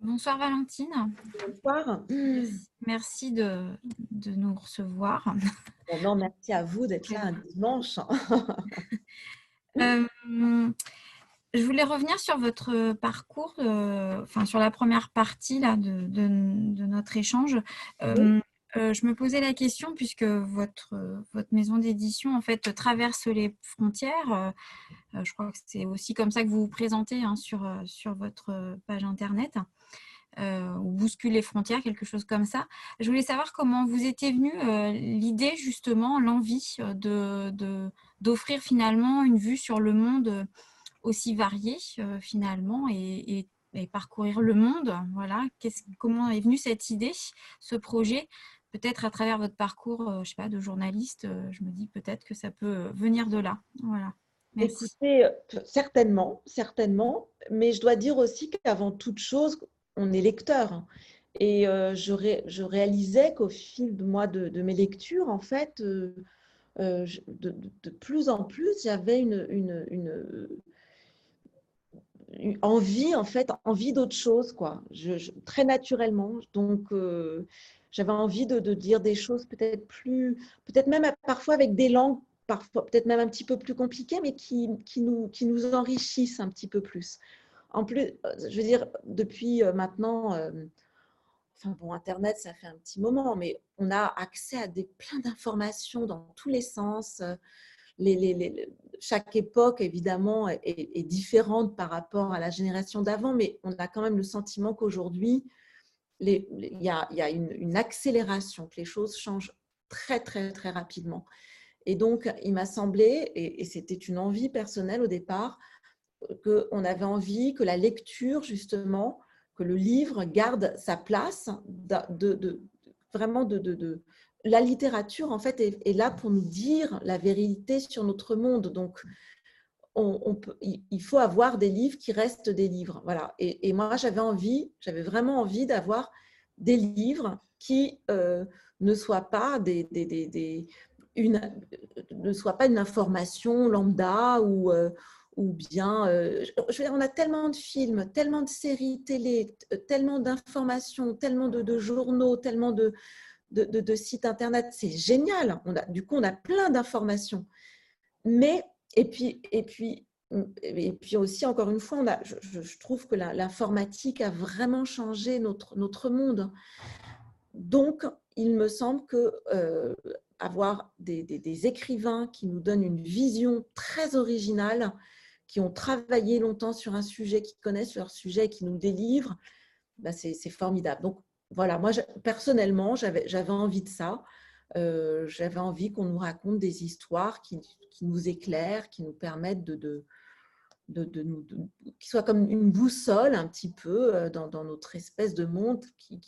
S5: Bonsoir Valentine.
S1: Bonsoir.
S5: Merci de, nous recevoir.
S1: non, merci à vous d'être là un dimanche.
S5: Euh, je voulais revenir sur votre parcours, enfin sur la première partie là, de, de, notre échange. je me posais la question, puisque votre, votre maison d'édition en fait traverse les frontières. je crois que c'est aussi comme ça que vous vous présentez hein, sur, sur votre page internet. Ou bouscule les frontières, quelque chose comme ça. Je voulais savoir comment vous était venue l'idée, justement, l'envie de, d'offrir finalement une vue sur le monde aussi varié euh, finalement et, parcourir le monde. Voilà, comment est venue cette idée, ce projet? Peut-être à travers votre parcours, euh, je sais pas, de journaliste, euh, je me dis peut-être que ça peut venir de là. Voilà.
S1: Écoutez, certainement, certainement, mais je dois dire aussi qu'avant toute chose, on est lecteur. Et je, je, réalisais qu'au fil de, moi, de, mes lectures, en fait, de, de, plus en plus, j'avais une, envie, envie d'autre chose, quoi. Très naturellement. Donc, euh, j'avais envie de, dire des choses peut-être plus, peut-être même parfois avec des langues, peut-être même un petit peu plus compliquées, mais qui nous enrichissent un petit peu plus. En plus, euh, je veux dire, depuis euh, maintenant, enfin bon, Internet, ça fait un petit moment, mais on a accès à des plein d'informations dans tous les sens chaque époque, évidemment, est, différente par rapport à la génération d'avant, mais on a quand même le sentiment qu'aujourd'hui, il y a, une, accélération, que les choses changent très, très, très rapidement. Et donc, il m'a semblé, et, c'était une envie personnelle au départ, qu'on avait envie que la lecture, justement, que le livre garde sa place de, vraiment de, la littérature, en fait, est, là pour nous dire la vérité sur notre monde. Donc, il faut avoir des livres qui restent des livres. Voilà. Et, moi, j'avais envie, j'avais vraiment envie d'avoir des livres qui euh, ne soient pas des, une, ne soient pas une information lambda ou, euh, ou bien, euh, je veux dire, on a tellement de films, tellement de séries télé, tellement d'informations, tellement de, journaux, tellement de, sites internet. C'est génial. Du coup, on a plein d'informations. Mais, et puis, et puis, et puis aussi, encore une fois, on a, je, trouve que l'informatique a vraiment changé notre, notre monde. Donc, il me semble que euh, avoir des, écrivains qui nous donnent une vision très originale, qui ont travaillé longtemps sur un sujet, qui connaissent leur sujet, qui nous délivrent, ben c'est formidable. Donc, voilà, moi, personnellement, j'avais envie de ça. Euh, j'avais envie qu'on nous raconte des histoires qui, nous éclairent, qui nous permettent de, de, nous, qui soient comme une boussole un petit peu euh, dans, notre espèce de monde qui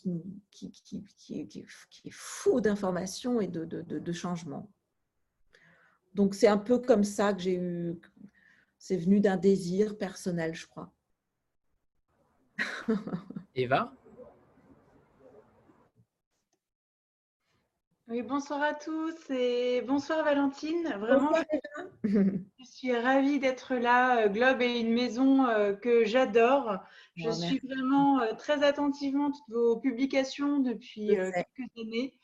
S1: est fou d'informations et de, changements. Donc, c'est un peu comme ça que j'ai eu, c'est venu d'un désir personnel, je crois.
S2: Eva?
S6: Oui, bonsoir à tous et bonsoir Valentine. Vraiment, je, suis ravie d'être là. Euh, Globe est une maison euh, que j'adore. Je suis vraiment euh, très attentivement toutes vos publications depuis quelques années.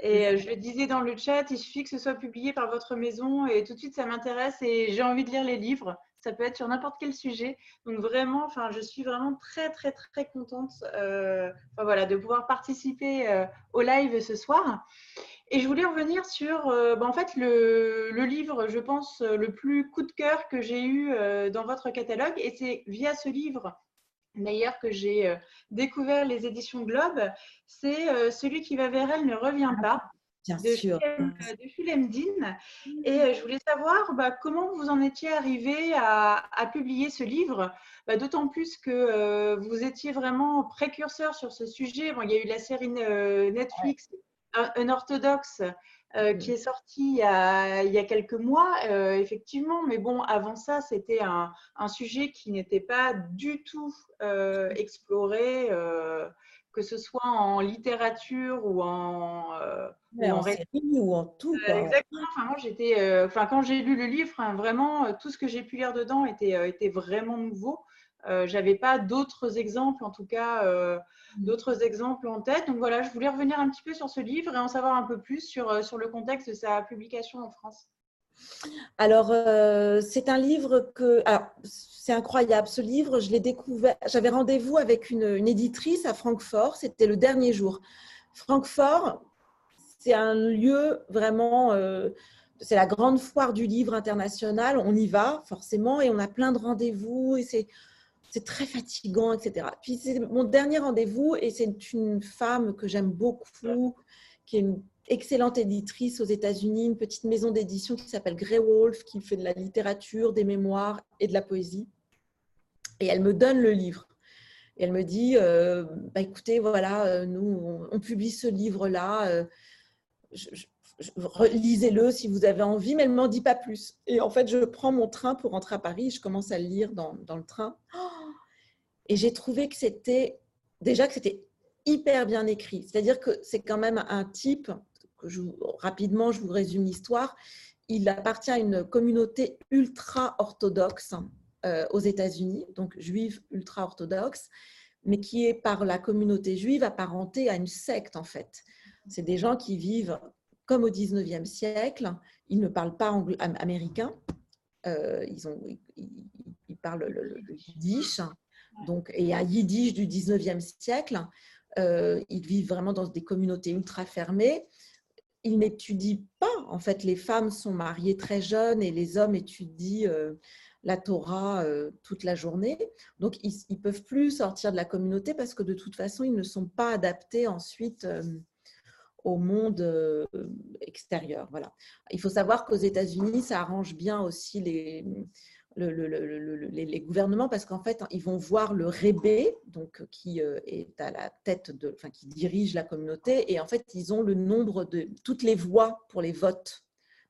S6: Et je le disais dans le chat, il suffit que ce soit publié par votre maison et tout de suite ça m'intéresse et j'ai envie de lire les livres. Ça peut être sur n'importe quel sujet. Donc vraiment, enfin, je suis vraiment très très très contente, voilà, de pouvoir participer au live ce soir. Et je voulais revenir sur, euh, bah, en fait, le, livre, je pense, le plus coup de cœur que j'ai eu euh, dans votre catalogue. Et c'est via ce livre, d'ailleurs, que j'ai euh, découvert les éditions Globe. C'est Celui qui va vers elle ne revient pas.
S1: Bien de sûr.
S6: Philemdine. Et je voulais savoir bah, comment vous en étiez arrivé à, publier ce livre, bah, d'autant plus que vous étiez vraiment précurseur sur ce sujet. Bon, il y a eu la série Netflix un, orthodoxe euh, qui est sorti il y a, quelques mois, euh, effectivement, mais bon, avant ça, c'était un, sujet qui n'était pas du tout euh, exploré, que ce soit en littérature ou en,
S1: en, ou en tout.
S6: exactement. Enfin, j'étais, enfin, quand j'ai lu le livre, hein, vraiment, tout ce que j'ai pu lire dedans était, était vraiment nouveau. Euh, j'avais pas d'autres exemples, en tout cas, euh, mmh. d'autres exemples en tête. Donc voilà, je voulais revenir un petit peu sur ce livre et en savoir un peu plus sur, euh, sur le contexte de sa publication en France.
S1: Alors, euh, c'est un livre que. c'est incroyable. Ce livre, je l'ai découvert. J'avais rendez-vous avec une, éditrice à Francfort. C'était le dernier jour. Francfort, c'est un lieu vraiment. Euh, c'est la grande foire du livre international. On y va, forcément, et on a plein de rendez-vous. Et c'est. C'est très fatigant, etc. Puis c'est mon dernier rendez-vous et c'est une femme que j'aime beaucoup, qui est une excellente éditrice aux États-Unis, une petite maison d'édition qui s'appelle Grey Wolf, qui fait de la littérature, des mémoires et de la poésie. Et elle me donne le livre. Et elle me dit, euh, bah, écoutez, voilà, euh, nous, on, publie ce livre-là. Euh, lisez-le si vous avez envie, mais elle ne m'en dit pas plus. Et en fait, je prends mon train pour rentrer à Paris, je commence à le lire dans, dans le train. Et j'ai trouvé que c'était, déjà que c'était hyper bien écrit. C'est-à-dire que c'est quand même un type rapidement, je vous résume l'histoire. Il appartient à une communauté ultra-orthodoxe euh, aux États-Unis, donc juive ultra-orthodoxe, mais qui est par la communauté juive apparentée à une secte en fait. C'est des gens qui vivent comme au 19e siècle, ils ne parlent pas américain, euh, ils, ont, ils, parlent le, yiddish, donc, et un yiddish du 19e siècle. Euh, ils vivent vraiment dans des communautés ultra fermées ils n'étudient pas. En fait, les femmes sont mariées très jeunes et les hommes étudient euh, la Torah euh, toute la journée. Donc, ils ne peuvent plus sortir de la communauté parce que de toute façon, ils ne sont pas adaptés ensuite au monde extérieur. Voilà. Il faut savoir qu'aux États-Unis, ça arrange bien aussi les, les, gouvernements parce qu'en fait, ils vont voir le rébé, donc qui euh, est à la tête de, enfin, qui dirige la communauté, et en fait, ils ont le nombre de toutes les voix pour les votes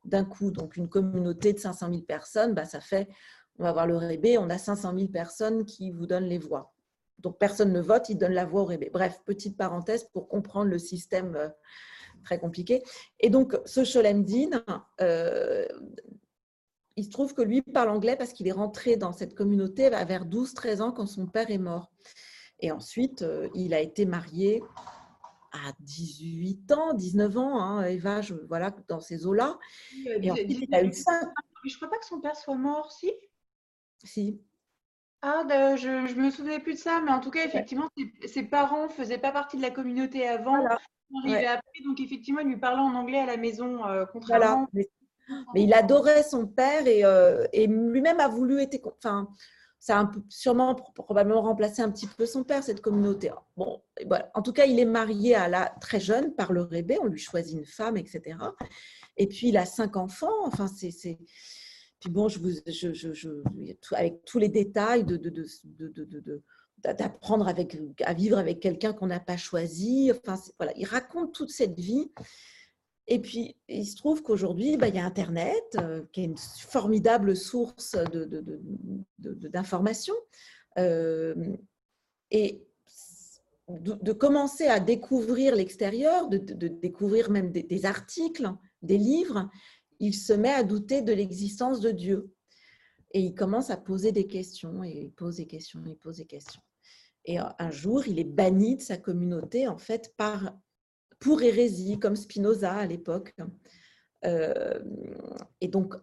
S1: d'un coup. Donc, une communauté de 500 000 personnes, bah, ça fait, on va voir le rébé, on a 500 000 personnes qui vous donnent les voix. Donc, personne ne vote, ils donnent la voix au rébé. Bref, petite parenthèse pour comprendre le système euh, très compliqué. Et donc, ce Sholem Din, euh, il se trouve que lui parle anglais parce qu'il est rentré dans cette communauté vers 12-13 ans quand son père est mort. Et ensuite, euh, il a été marié à 18 ans, 19 ans, hein, Eva, je, voilà, dans ces eaux-là.
S6: Et ensuite, il a eu ça. Je ne crois pas que son père soit mort, si?
S1: Si.
S6: Ah, ben, je ne me souvenais plus de ça, mais en tout cas, effectivement, ses, parents ne faisaient pas partie de la communauté avant. Voilà. après, donc effectivement, il lui parlait en anglais à la maison, euh, contrairement
S1: mais il adorait son père et, euh, lui-même a voulu être. Enfin, ça a sûrement probablement remplacé un petit peu son père, cette communauté. Bon, voilà. En tout cas, il est marié à la très jeune par le rébé, on lui choisit une femme, etc. Et puis, il a cinq enfants. Enfin, c'est. Puis bon, je vous, je, je, avec tous les détails de, d'apprendre avec, à vivre avec quelqu'un qu'on n'a pas choisi. Enfin, voilà, il raconte toute cette vie et puis, il se trouve qu'aujourd'hui, bah, il y a Internet, euh, qui est une formidable source d'informations. Euh, et de, commencer à découvrir l'extérieur, de, découvrir même des, articles, des livres, il se met à douter de l'existence de Dieu. Et il commence à poser des questions, et il pose des questions, il pose des questions. Et un jour, il est banni de sa communauté, en fait, par pour hérésie, comme Spinoza à l'époque. Euh, et donc,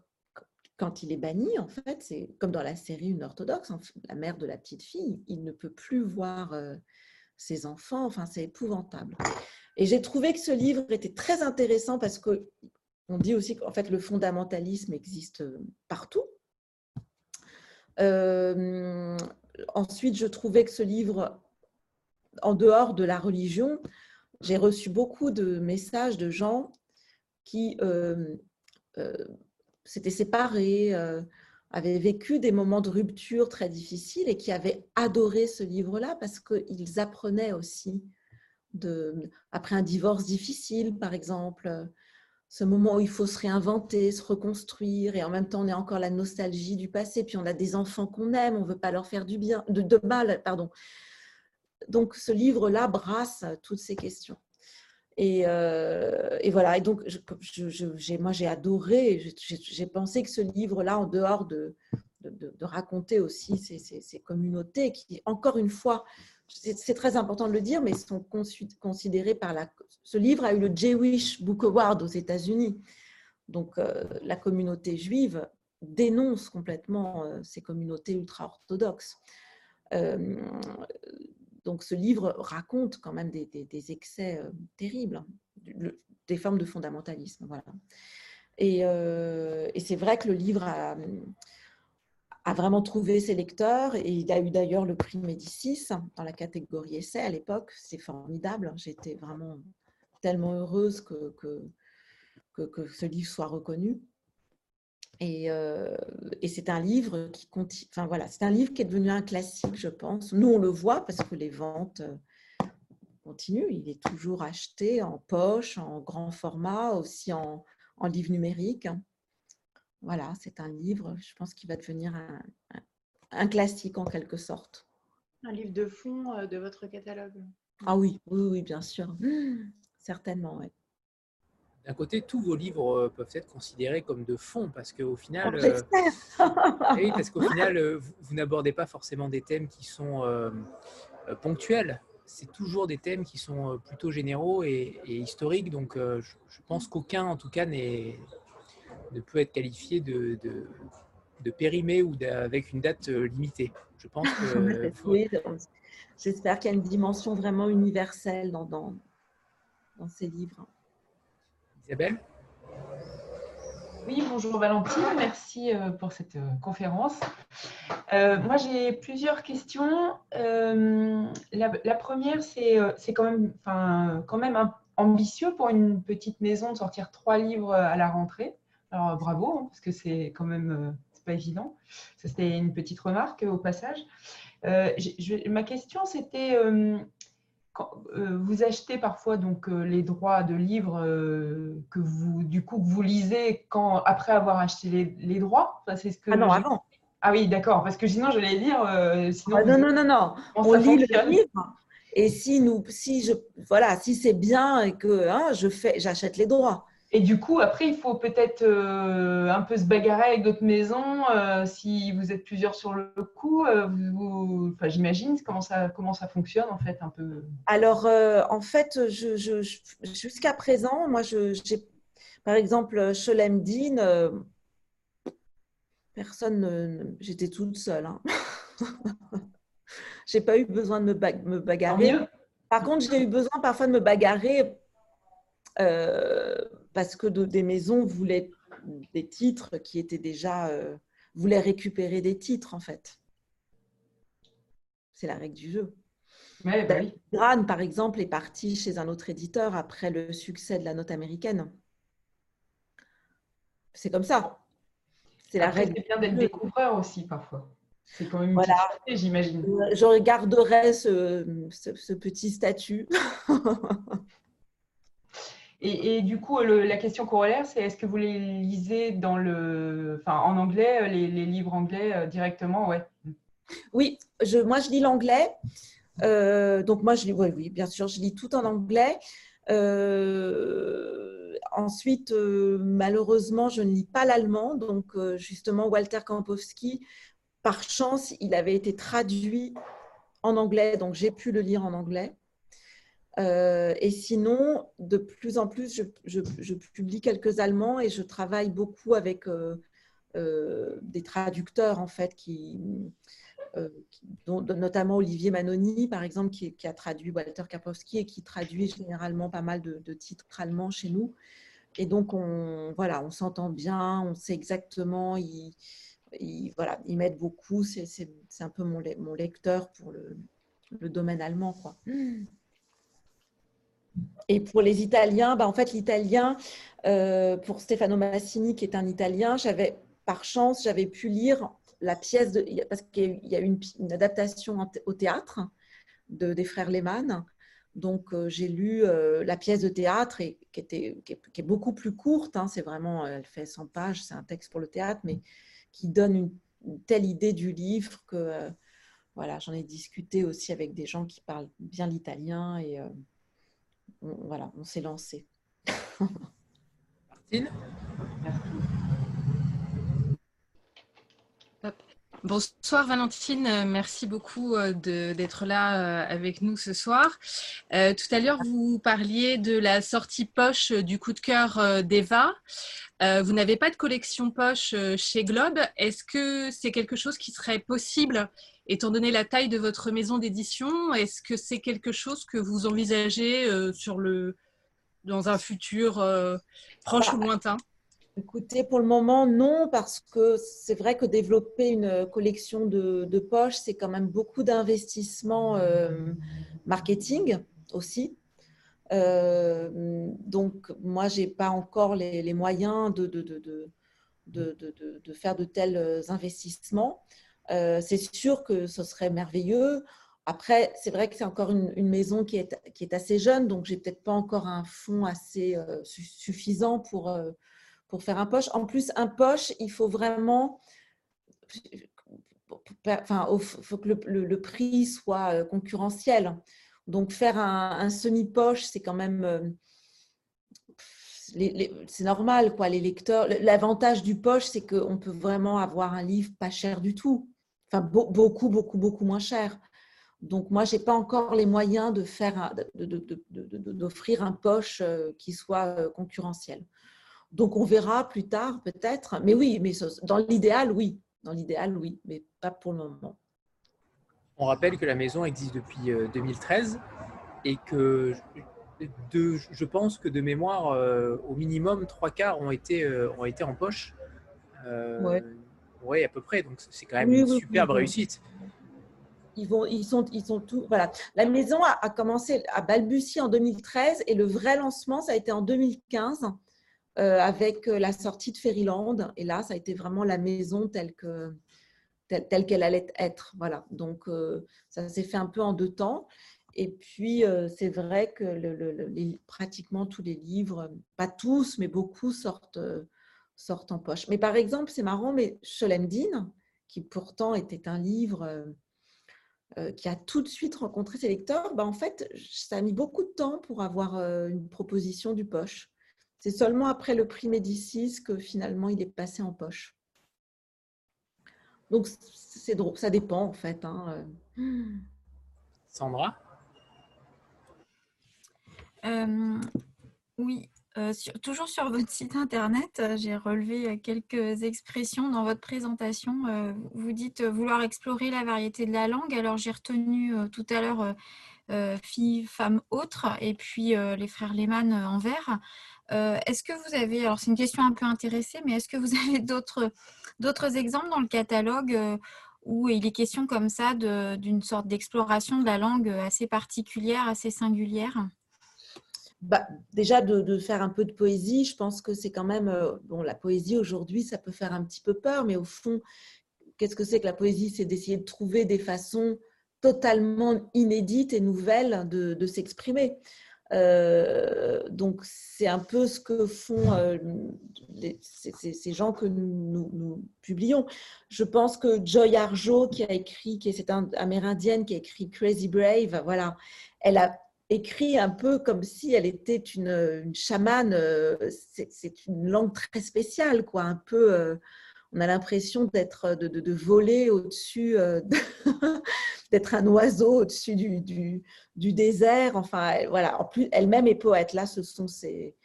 S1: quand il est banni, en fait, c'est comme dans la série Une orthodoxe, la mère de la petite fille, il ne peut plus voir euh, ses enfants. Enfin, c'est épouvantable. Et j'ai trouvé que ce livre était très intéressant parce que on dit aussi qu'en fait le fondamentalisme existe euh, partout. ensuite, je trouvais que ce livre, en dehors de la religion, j'ai reçu beaucoup de messages de gens qui euh, euh, s'étaient séparés, euh, avaient vécu des moments de rupture très difficiles et qui avaient adoré ce livre-là parce qu'ils apprenaient aussi, après un divorce difficile, par exemple, ce moment où il faut se réinventer, se reconstruire, et en même temps on est encore la nostalgie du passé, puis on a des enfants qu'on aime, on ne veut pas leur faire du bien, de mal, pardon donc ce livre-là brasse toutes ces questions. Et, euh, voilà, et donc moi j'ai adoré, j'ai pensé que ce livre-là, en dehors de, de, raconter aussi ces, communautés qui, encore une fois, c'est très important de le dire, mais sont considérées par la... Ce livre a eu le Jewish Book Award aux États-Unis. Donc la communauté juive dénonce complètement ces communautés ultra-orthodoxes. Donc ce livre raconte quand même des, excès terribles, hein, des formes de fondamentalisme. Voilà. Et, et c'est vrai que le livre a, vraiment trouvé ses lecteurs et il a eu d'ailleurs le prix Médicis dans la catégorie essai à l'époque. C'est formidable. J'étais vraiment tellement heureuse que, ce livre soit reconnu. Et, euh, et c'est un livre qui continue. Enfin voilà, c'est un livre qui est devenu un classique, je pense. Nous, on le voit parce que les ventes euh, continuent. Il est toujours acheté en poche, en grand format, aussi en, en livre numérique voilà, c'est un livre, je pense qu'il va devenir un, classique en quelque sorte.
S6: Un livre de fond euh, de votre catalogue.
S1: Ah oui, oui, oui, bien sûr. Certainement, oui.
S2: D'un côté, tous vos livres euh, peuvent être considérés comme de fond parce qu'au final,
S1: euh,
S2: oui, parce qu'au final, vous, n'abordez pas forcément des thèmes qui sont ponctuels. C'est toujours des thèmes qui sont plutôt généraux et, historiques. Donc, je pense qu'aucun, en tout cas, n'est ne peut être qualifié de, de, périmé ou avec une date euh, limitée. Je pense que.
S1: J'espère qu'il y a une dimension vraiment universelle dans, dans, dans ces livres.
S2: Isabelle
S7: oui, bonjour Valentine, merci euh, pour cette euh, conférence. moi, j'ai plusieurs questions. la, première, c'est quand même, quand même ambitieux pour une petite maison de sortir trois livres à la rentrée. Alors bravo, hein, parce que c'est quand même euh, pas évident. C'était une petite remarque euh, au passage. Euh, ma question, c'était quand, vous achetez parfois donc les droits de livres que vous du coup vous lisez quand après avoir acheté les, droits?
S1: c'est ce que ah non, avant.
S7: Ah oui, d'accord, parce que sinon j'allais dire. sinon,
S1: ah non, non, non, non. On lit le livre. Et si nous, si je, voilà, si c'est bien et que hein, je fais, j'achète les droits.
S7: Et du coup, après, il faut peut-être euh, un peu se bagarrer avec d'autres maisons. Euh, si vous êtes plusieurs sur le coup, euh, vous, enfin, j'imagine comment ça, comment ça fonctionne en fait un peu?
S1: Alors, en fait, je, jusqu'à présent, moi, j'ai, par exemple, Sholem Dean, personne, j'étais toute seule. Hein. j'ai pas eu besoin de me, me bagarrer. Par contre, j'ai eu besoin parfois de me bagarrer parce que des maisons voulaient des titres qui étaient déjà euh, voulaient récupérer des titres en fait. C'est la règle du jeu.
S7: Ouais, bah
S1: Gran, par exemple, est parti chez un autre éditeur après le succès de la note américaine. C'est comme ça.
S7: C'est la règle. C'est bien d'être découvreur aussi parfois. C'est quand même une voilà. j'imagine.
S1: Je garderai ce, ce petit statut.
S7: Et, du coup, la question corollaire, c'est est-ce que vous les lisez en anglais, euh, les, livres anglais euh, directement ouais.
S1: Oui, moi je lis l'anglais. Euh, donc moi je lis, oui, bien sûr, je lis tout en anglais. ensuite, malheureusement, je ne lis pas l'allemand. Donc justement, Walter Kampowski, par chance, il avait été traduit en anglais, donc j'ai pu le lire en anglais. Euh, et sinon, de plus en plus, je, publie quelques allemands et je travaille beaucoup avec euh, euh, des traducteurs, en fait, dont, notamment Olivier Manoni, par exemple, qui, a traduit Walter Kapowski et qui traduit généralement pas mal de, titres allemands chez nous. Et donc, on, voilà, on s'entend bien, on sait exactement, ils, voilà, ils m'aident beaucoup. C'est un peu mon, mon lecteur pour le, le domaine allemand. Quoi. Et pour les Italiens, bah en fait, l'italien, euh, pour Stefano Massini, qui est un Italien, j'avais, par chance, j'avais pu lire la pièce, de, parce qu'il y a eu une, adaptation au théâtre de, des frères Lehmann. Donc, euh, j'ai lu euh, la pièce de théâtre qui, était, qui, est, beaucoup plus courte. Hein, c'est vraiment, elle fait 100 pages, c'est un texte pour le théâtre, mais qui donne une, telle idée du livre que, voilà, j'en ai discuté aussi avec des gens qui parlent bien l'italien et voilà, on s'est lancé.
S2: Martine
S8: Bonsoir Valentine, merci beaucoup euh, d'être là euh, avec nous ce soir. Euh, tout à l'heure, vous parliez de la sortie poche du coup de cœur d'Eva. vous n'avez pas de collection poche chez Globe. Est-ce que c'est quelque chose qui serait possible étant donné la taille de votre maison d'édition Est-ce que c'est quelque chose que vous envisagez sur le, dans un futur proche ou lointain?
S1: Écoutez, pour le moment, non, parce que c'est vrai que développer une collection de, poches, c'est quand même beaucoup d'investissement euh, marketing aussi. Euh, donc, moi, je n'ai pas encore les, moyens de, de, de, faire de tels investissements. Euh, c'est sûr que ce serait merveilleux. Après, c'est vrai que c'est encore une, maison qui est, qui est assez jeune, donc j'ai peut-être pas encore un fonds assez suffisant pour pour faire un poche. En plus, un poche, il faut vraiment. Enfin, il faut que le, prix soit euh, concurrentiel. Donc, faire un, semi-poche, c'est quand même. Euh, c'est normal, quoi. Les lecteurs. L'avantage du poche, c'est qu'on peut vraiment avoir un livre pas cher du tout. Enfin, beaucoup, beaucoup, beaucoup moins cher. Donc, moi, je n'ai pas encore les moyens de faire, d'offrir un poche euh, qui soit concurrentiel. Donc, on verra plus tard, peut-être. Mais oui, mais dans l'idéal, oui. Dans l'idéal, oui, mais pas pour le moment.
S2: On rappelle que la maison existe depuis 2013 euh, et que de, je pense que de mémoire, euh, au minimum, trois quarts ont été, euh, ont été en poche. ouais. À peu près. Donc, c'est quand même une superbe réussite.
S1: Ils, vont, ils, sont, ils sont tous. Voilà. La maison a, a, commencé à balbutier en 2013 et le vrai lancement, ça a été en 2015 euh, avec euh, la sortie de Fairyland. Et là, ça a été vraiment la maison telle que telle, qu'elle allait être. Voilà. Donc, euh, ça s'est fait un peu en deux temps. Et puis, c'est vrai que le, pratiquement tous les livres, pas tous, mais beaucoup sortent, sortent en poche. Mais par exemple, c'est marrant, mais Sholendine, qui pourtant était un livre qui a tout de suite rencontré ses lecteurs, bah, en fait, ça a mis beaucoup de temps pour avoir une proposition du poche. C'est seulement après le prix Médicis que finalement il est passé en poche. Donc c'est drôle, ça dépend en fait. Hein.
S2: Sandra?
S5: Euh, Oui, euh, toujours sur votre site internet, euh, j'ai relevé quelques expressions dans votre présentation. vous dites vouloir explorer la variété de la langue. Alors j'ai retenu tout à l'heure fille, femme, autre, et puis les frères Lehmann en vert. Euh, est-ce que vous avez, alors c'est une question un peu intéressée, mais est-ce que vous avez d'autres, d'autres exemples dans le catalogue euh, où il est question comme ça d'une sorte d'exploration de la langue assez particulière, assez singulière?
S1: Bah, déjà de, faire un peu de poésie, je pense que c'est quand même euh, bon la poésie aujourd'hui ça peut faire un petit peu peur, mais au fond qu'est-ce que c'est que la poésie? C'est d'essayer de trouver des façons totalement inédites et nouvelles de, de s'exprimer. Euh, donc, c'est un peu ce que font euh, ces, gens que nous, publions. Je pense que Joy Arjo, qui a écrit, qui est cette amérindienne qui a écrit Crazy Brave, voilà, elle a écrit un peu comme si elle était une, chamane. Euh, c'est une langue très spéciale, quoi, un peu on a l'impression d'être de, de, voler au-dessus, euh, d'être un oiseau au-dessus du, désert. Enfin, voilà. En plus, elle-même est poète. Là, ce sont ses,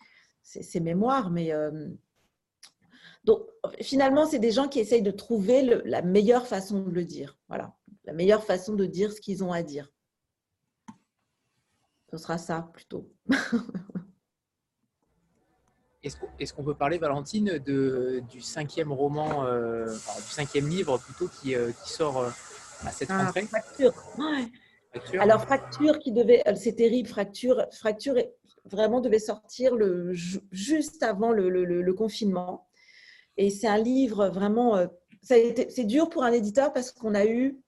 S1: mémoires, mais euh, donc finalement, c'est des gens qui essayent de trouver la meilleure façon de le dire. Voilà, la meilleure façon de dire ce qu'ils ont à dire. Ce sera ça plutôt.
S2: Est-ce qu'on peut parler, Valentine, de, du cinquième roman, euh, du cinquième livre plutôt qui, euh, qui sort euh, à cette ah, rentrée?
S1: Fracture. Alors, Fracture qui devait, c'est terrible, Fracture, Fracture vraiment devait sortir le, juste avant le, le, confinement. Et c'est un livre vraiment, c'est dur pour un éditeur parce qu'on a eu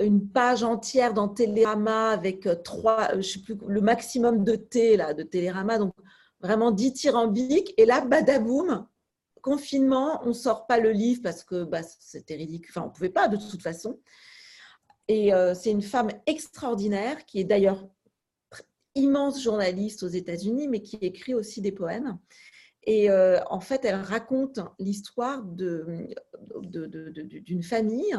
S1: une page entière dans Télérama avec trois, je sais plus, le maximum de T là, de Télérama. Donc, vraiment dithyrambique. Et là, badaboum, confinement, on ne sort pas le livre parce que bah, c'était ridicule. Enfin, on ne pouvait pas de toute façon. Et euh, c'est une femme extraordinaire qui est d'ailleurs immense journaliste aux États-Unis, mais qui écrit aussi des poèmes. Et euh, en fait, elle raconte l'histoire d'une de, de, famille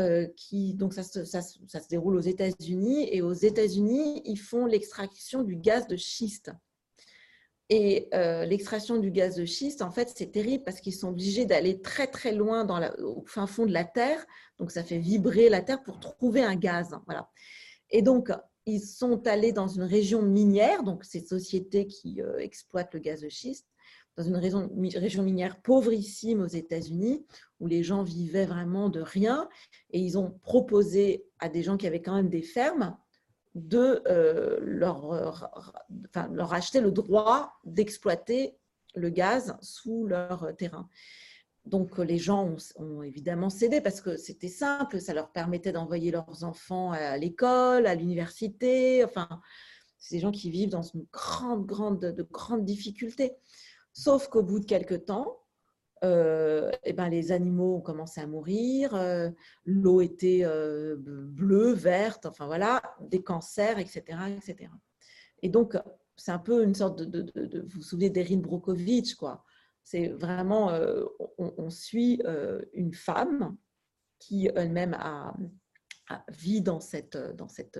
S1: euh, qui, donc ça, ça, se déroule aux États-Unis. Et aux États-Unis, ils font l'extraction du gaz de schiste. Et euh, l'extraction du gaz de schiste, en fait, c'est terrible parce qu'ils sont obligés d'aller très très loin dans la, au fin fond de la Terre. Donc, ça fait vibrer la Terre pour trouver un gaz. Voilà. Et donc, ils sont allés dans une région minière, donc ces sociétés qui exploitent le gaz de schiste, dans une région, minière pauvrissime aux États-Unis, où les gens vivaient vraiment de rien, et ils ont proposé à des gens qui avaient quand même des fermes de euh, leur, enfin, acheter le droit d'exploiter le gaz sous leur terrain. Donc les gens ont, évidemment cédé parce que c'était simple, ça leur permettait d'envoyer leurs enfants à l'école, à l'université. Enfin, c'est des gens qui vivent dans une grande, grande, de grandes difficultés. Sauf qu'au bout de quelques temps, euh, eh ben, les animaux ont commencé à mourir, euh, l'eau était euh, bleue, verte, enfin voilà, des cancers, etc. etc. Et donc, c'est un peu une sorte de, vous vous souvenez d'Erin Brokovich, quoi. C'est vraiment, on, suit une femme qui elle-même a, vit dans cette, dans cette,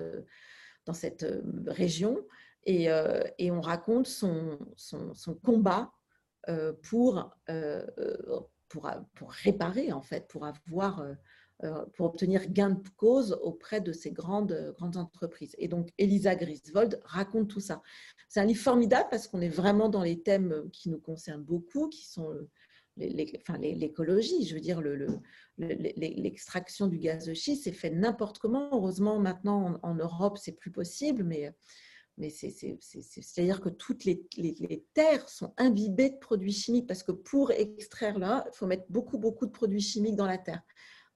S1: dans cette région et, et on raconte son, son, combat euh, pour, euh, pour, pour, réparer, en fait, pour avoir euh, pour obtenir gain de cause auprès de ces grandes, grandes entreprises. Et donc, Elisa Griswold raconte tout ça. C'est un livre formidable parce qu'on est vraiment dans les thèmes qui nous concernent beaucoup, qui sont l'écologie. Je veux dire, l'extraction le, du gaz de schiste, c'est fait n'importe comment. Heureusement, maintenant, en, en Europe, c'est plus possible, mais mais c'est-à-dire que toutes les, terres sont imbibées de produits chimiques parce que pour extraire là, il faut mettre beaucoup, beaucoup de produits chimiques dans la terre.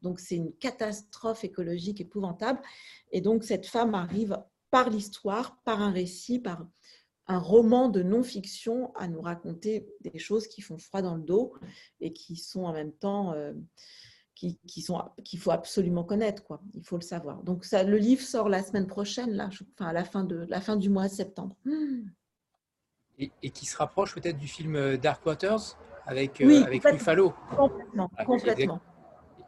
S1: Donc, c'est une catastrophe écologique épouvantable. Et donc, cette femme arrive par l'histoire, par un récit, par un roman de non-fiction à nous raconter des choses qui font froid dans le dos et qui sont en même temps... Euh, qui, sont qu'il faut absolument connaître quoi. Il faut le savoir. Donc ça le livre sort la semaine prochaine là enfin à la fin de la fin du mois de septembre.
S2: Et, qui se rapproche peut-être du film euh, Dark Waters avec euh, avec Buffalo
S1: complètement complètement.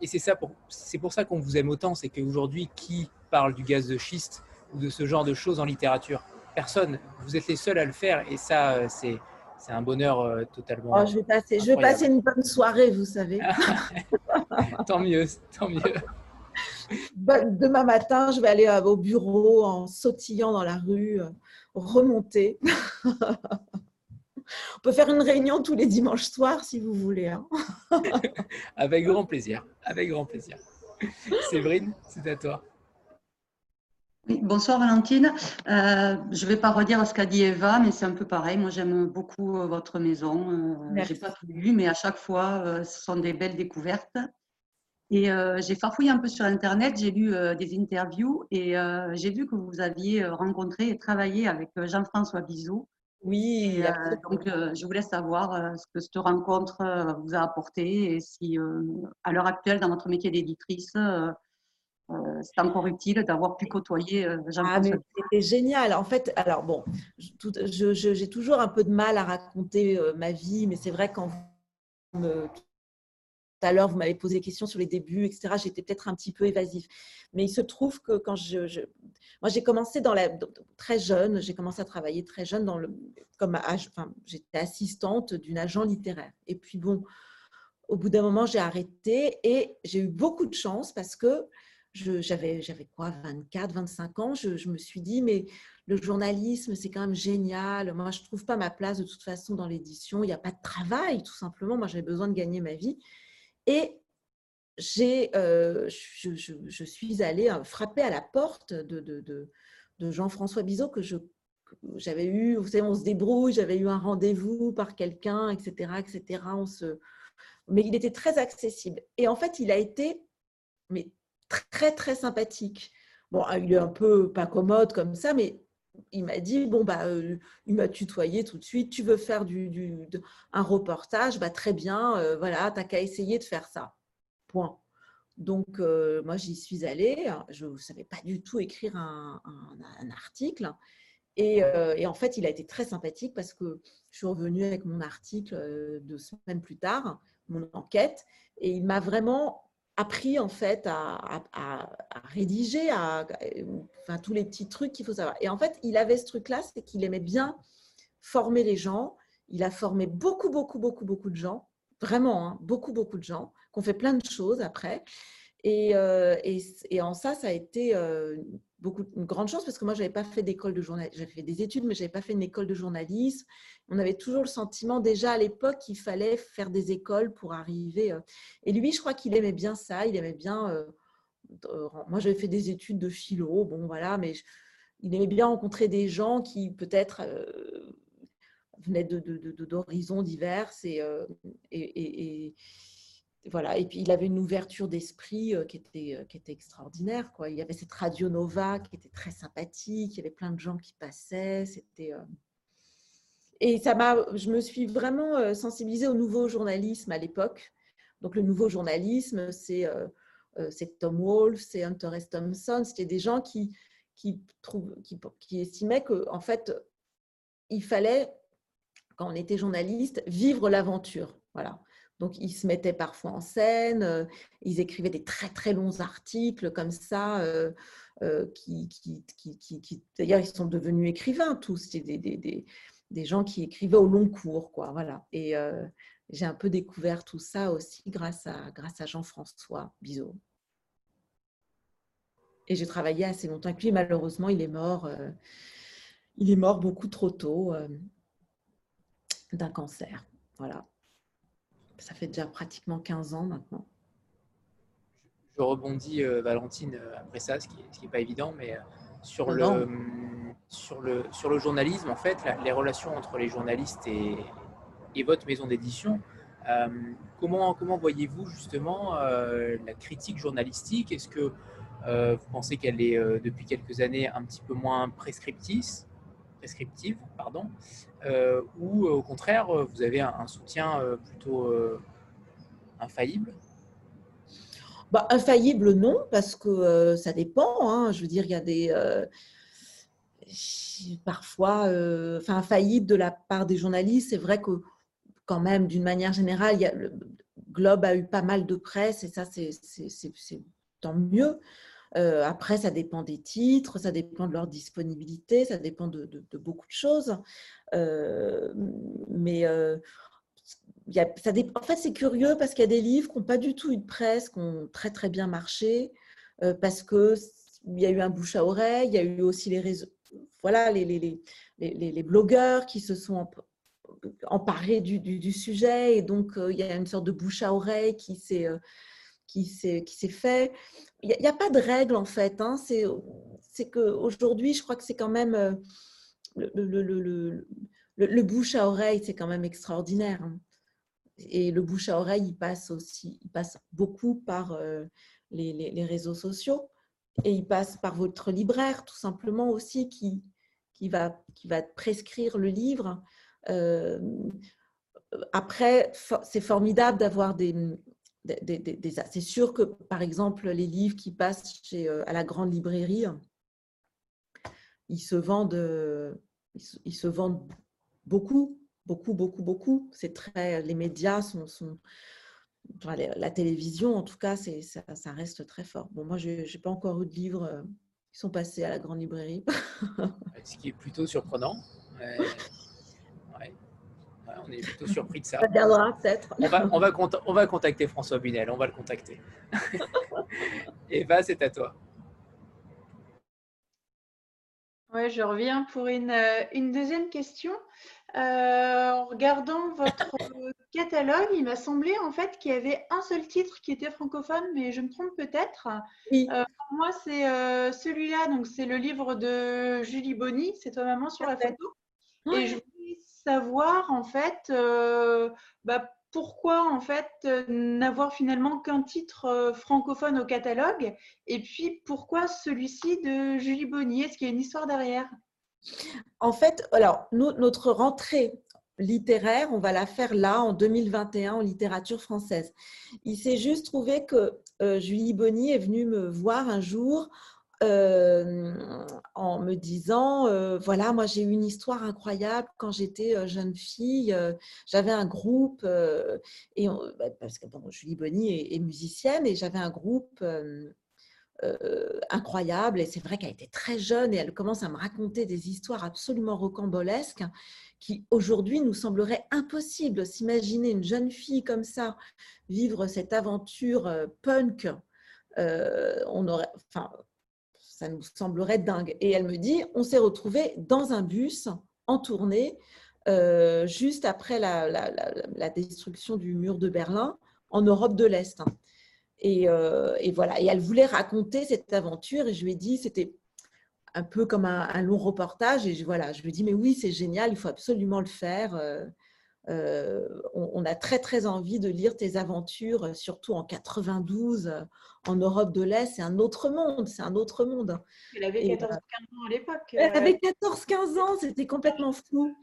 S2: et c'est ça pour c'est pour ça qu'on vous aime autant c'est qu'aujourd'hui qui parle du gaz de schiste ou de ce genre de choses en littérature? Personne. Vous êtes les seuls à le faire et ça euh, c'est c'est un bonheur euh, totalement.
S1: Oh, je, vais passer, je vais passer une bonne soirée, vous savez.
S2: tant mieux, tant mieux.
S1: Demain matin, je vais aller au bureau en sautillant dans la rue, euh, remonter. On peut faire une réunion tous les dimanches soirs si vous voulez. Hein.
S2: avec grand plaisir, avec grand plaisir. Séverine, c'est à toi
S9: bonsoir Valentine. Euh, je ne vais pas redire ce qu'a dit Eva, mais c'est un peu pareil. Moi, j'aime beaucoup euh, votre maison. Euh, je n'ai pas tout lu, mais à chaque fois, ce sont des belles découvertes. Et j'ai farfouillé un peu sur Internet, j'ai lu des interviews et j'ai vu que vous aviez rencontré et travaillé avec Jean-François Bizot.
S1: Oui.
S9: donc, je voulais savoir ce que cette rencontre vous a apporté et si, à l'heure actuelle, dans votre métier d'éditrice, euh, c'est encore utile d'avoir pu côtoyer euh, Jean-François.
S1: Ah, c'était génial. En fait, alors bon, j'ai toujours un peu de mal à raconter euh, ma vie, mais c'est vrai quand vous me, tout à l'heure, vous m'avez posé des questions sur les débuts, etc. J'étais peut-être un petit peu évasif. Mais il se trouve que quand je. moi, j'ai commencé dans la, très jeune, j'ai commencé à travailler très jeune dans le, comme enfin, j'étais assistante d'une agent littéraire. Et puis, bon, au bout d'un moment, j'ai arrêté et j'ai eu beaucoup de chance parce que j'avais, quoi, 24, 25 ans, je, me suis dit, mais le journalisme, c'est quand même génial. Moi, je ne trouve pas ma place de toute façon dans l'édition. Il n'y a pas de travail, tout simplement. Moi, j'avais besoin de gagner ma vie. Et j'ai, euh, je, suis allée euh, frapper à la porte de, de, de, Jean-François Bizot, que je, j'avais eu, vous savez, on se débrouille, j'avais eu un rendez-vous par quelqu'un, etc., etc. On se... Mais il était très accessible. Et en fait, il a été mais très, très sympathique. Bon, ah, il est un peu pas commode comme ça, mais il m'a dit bon bah euh, il m'a tutoyé tout de suite tu veux faire du, un reportage bah très bien euh, voilà t'as qu'à essayer de faire ça point donc euh, moi j'y suis allée je ne savais pas du tout écrire un, un, article Et, et, en fait, il a été très sympathique parce que je suis revenue avec mon article deux semaines plus tard, mon enquête, et il m'a vraiment appris en fait à, rédiger, à, tous les petits trucs qu'il faut savoir. Et en fait, il avait ce truc-là, c'est qu'il aimait bien former les gens. Il a formé beaucoup, beaucoup, beaucoup, beaucoup de gens, vraiment, hein, beaucoup, beaucoup de gens, qui ont fait plein de choses après. Et, euh, et, en ça, ça a été euh, beaucoup, une grande chance parce que moi, je n'avais pas fait d'école de journalisme. J'avais fait des études, mais je n'avais pas fait une école de journalisme. On avait toujours le sentiment, déjà à l'époque, qu'il fallait faire des écoles pour arriver. Euh. Et lui, je crois qu'il aimait bien ça. Il aimait bien. moi, j'avais fait des études de philo, bon, voilà, mais il aimait bien rencontrer des gens qui, peut-être, venaient d'horizons divers et, et voilà. Et puis, il avait une ouverture d'esprit euh, qui était, euh, qui était extraordinaire. Quoi. Il y avait cette radio Nova qui était très sympathique. Il y avait plein de gens qui passaient. C'était. Euh, et ça m'a, je me suis vraiment sensibilisée au nouveau journalisme à l'époque. Donc, le nouveau journalisme, c'est c'est Tom Wolfe, c'est Hunter S. Thompson. C'était des gens qui, qui, qui, qui estimaient qu'en fait, il fallait, quand on était journaliste, vivre l'aventure. Voilà. Donc, ils se mettaient parfois en scène, euh, ils écrivaient des très très longs articles comme ça, euh, euh, qui, d'ailleurs, ils sont devenus écrivains tous, des, des, gens qui écrivaient au long cours, quoi, voilà. Et j'ai un peu découvert tout ça aussi grâce à, grâce à Jean-François Bizot. Et j'ai travaillé assez longtemps avec lui, malheureusement, il est mort, il est mort beaucoup trop tôt d'un cancer, voilà. Ça fait déjà pratiquement 15 ans maintenant.
S2: Je rebondis, euh, Valentine, euh, après ça, ce qui n'est pas évident, mais euh, sur, le, sur, le, sur le journalisme, en fait, les relations entre les journalistes et, et votre maison d'édition. comment comment voyez-vous justement la critique journalistique? Est-ce que vous pensez qu'elle est depuis quelques années un petit peu moins prescriptrice prescriptive, pardon, euh, ou euh, au contraire, euh, vous avez un, soutien plutôt infaillible?
S1: Bah, Infaillible, non, parce que ça dépend. Hein. Je veux dire, il y a des. parfois, enfin, infaillible de la part des journalistes, c'est vrai que, quand même, d'une manière générale, Globe a eu pas mal de presse et ça, c'est tant mieux. Euh, après, ça dépend des titres, ça dépend de leur disponibilité, ça dépend de, beaucoup de choses. Euh, mais euh, ça en fait, c'est curieux parce qu'il y a des livres qui n'ont pas du tout eu de presse, qui ont très très bien marché, parce qu'il y a eu un bouche à oreille, il y a eu aussi les réseaux, voilà, les, blogueurs qui se sont emparés du, sujet, et donc il y a une sorte de bouche à oreille qui s'est qui s'est fait. Il n'y a, pas de règle en fait. Hein. C'est qu'aujourd'hui, je crois que c'est quand même euh, le, le, le, le, bouche à oreille, c'est quand même extraordinaire. Hein. Et le bouche à oreille, il passe aussi, il passe beaucoup par euh, les, les, réseaux sociaux et il passe par votre libraire, tout simplement aussi, qui, qui, va, qui va prescrire le livre. Euh, après, c'est formidable d'avoir des, c'est sûr que, par exemple, les livres qui passent chez, euh, à la grande librairie, ils se vendent, euh, ils vendent beaucoup, beaucoup, beaucoup, beaucoup. C'est très, les médias sont, la télévision, en tout cas, ça, reste très fort. Bon, moi, je n'ai pas encore eu de livres euh, qui sont passés à la grande librairie.
S2: Ce qui est plutôt surprenant on est plutôt surpris de ça.
S1: peut-être.
S2: On va, on, va, on va contacter François Bunel, on va le contacter. Eva, c'est à toi.
S6: Oui, je reviens pour une, euh, une deuxième question. Euh, en regardant votre catalogue, il m'a semblé en fait qu'il y avait un seul titre qui était francophone, mais je me trompe peut-être. Oui. Euh, pour moi, c'est celui-là, donc c'est le livre de Julie Bonny, c'est toi maman sur la photo. Et je savoir en fait euh, bah, pourquoi en fait n'avoir finalement qu'un titre euh, francophone au catalogue et puis pourquoi celui-ci de Julie Bonnier Est-ce qu'il y a une histoire derrière?
S1: En fait, alors notre rentrée littéraire, on va la faire là en 2021 en littérature française. Il s'est juste trouvé que euh, Julie Bonny est venue me voir un jour en me disant, voilà, moi j'ai eu une histoire incroyable quand j'étais jeune fille. j'avais un groupe, et bah, parce que bon, Julie Bonny est, musicienne, et j'avais un groupe incroyable. Et c'est vrai qu'elle était très jeune et elle commence à me raconter des histoires absolument rocambolesques qui aujourd'hui nous semblerait impossible. S'imaginer une jeune fille comme ça vivre cette aventure punk, on aurait, enfin, ça nous semblerait dingue. Et elle me dit, on s'est retrouvés dans un bus en tournée juste après la, destruction du mur de Berlin en Europe de l'Est. Et, et, voilà. Et elle voulait raconter cette aventure et je lui ai dit, c'était un peu comme un, long reportage. Et voilà, je lui ai dit, mais oui, c'est génial, il faut absolument le faire. Euh, euh, on, a très, très envie de lire tes aventures, surtout en 92, en Europe de l'Est. C'est un autre monde, c'est un autre monde.
S6: Elle avait 14-15 ans à l'époque.
S1: Elle avait 14-15 ans, c'était complètement fou.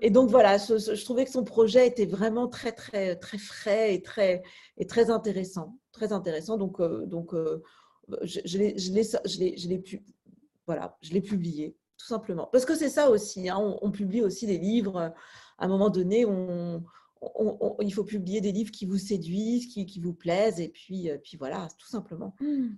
S1: Et donc voilà, je, trouvais que son projet était vraiment très, très, très frais et très, et très intéressant. Très intéressant. Donc, euh, donc je, je l'ai pu voilà, je l'ai publié, tout simplement. Parce que c'est ça aussi, hein, on, publie aussi des livres. À un moment donné, on, il faut publier des livres qui vous séduisent, qui, qui vous plaisent, et puis, euh, puis voilà, tout simplement.
S6: Mmh.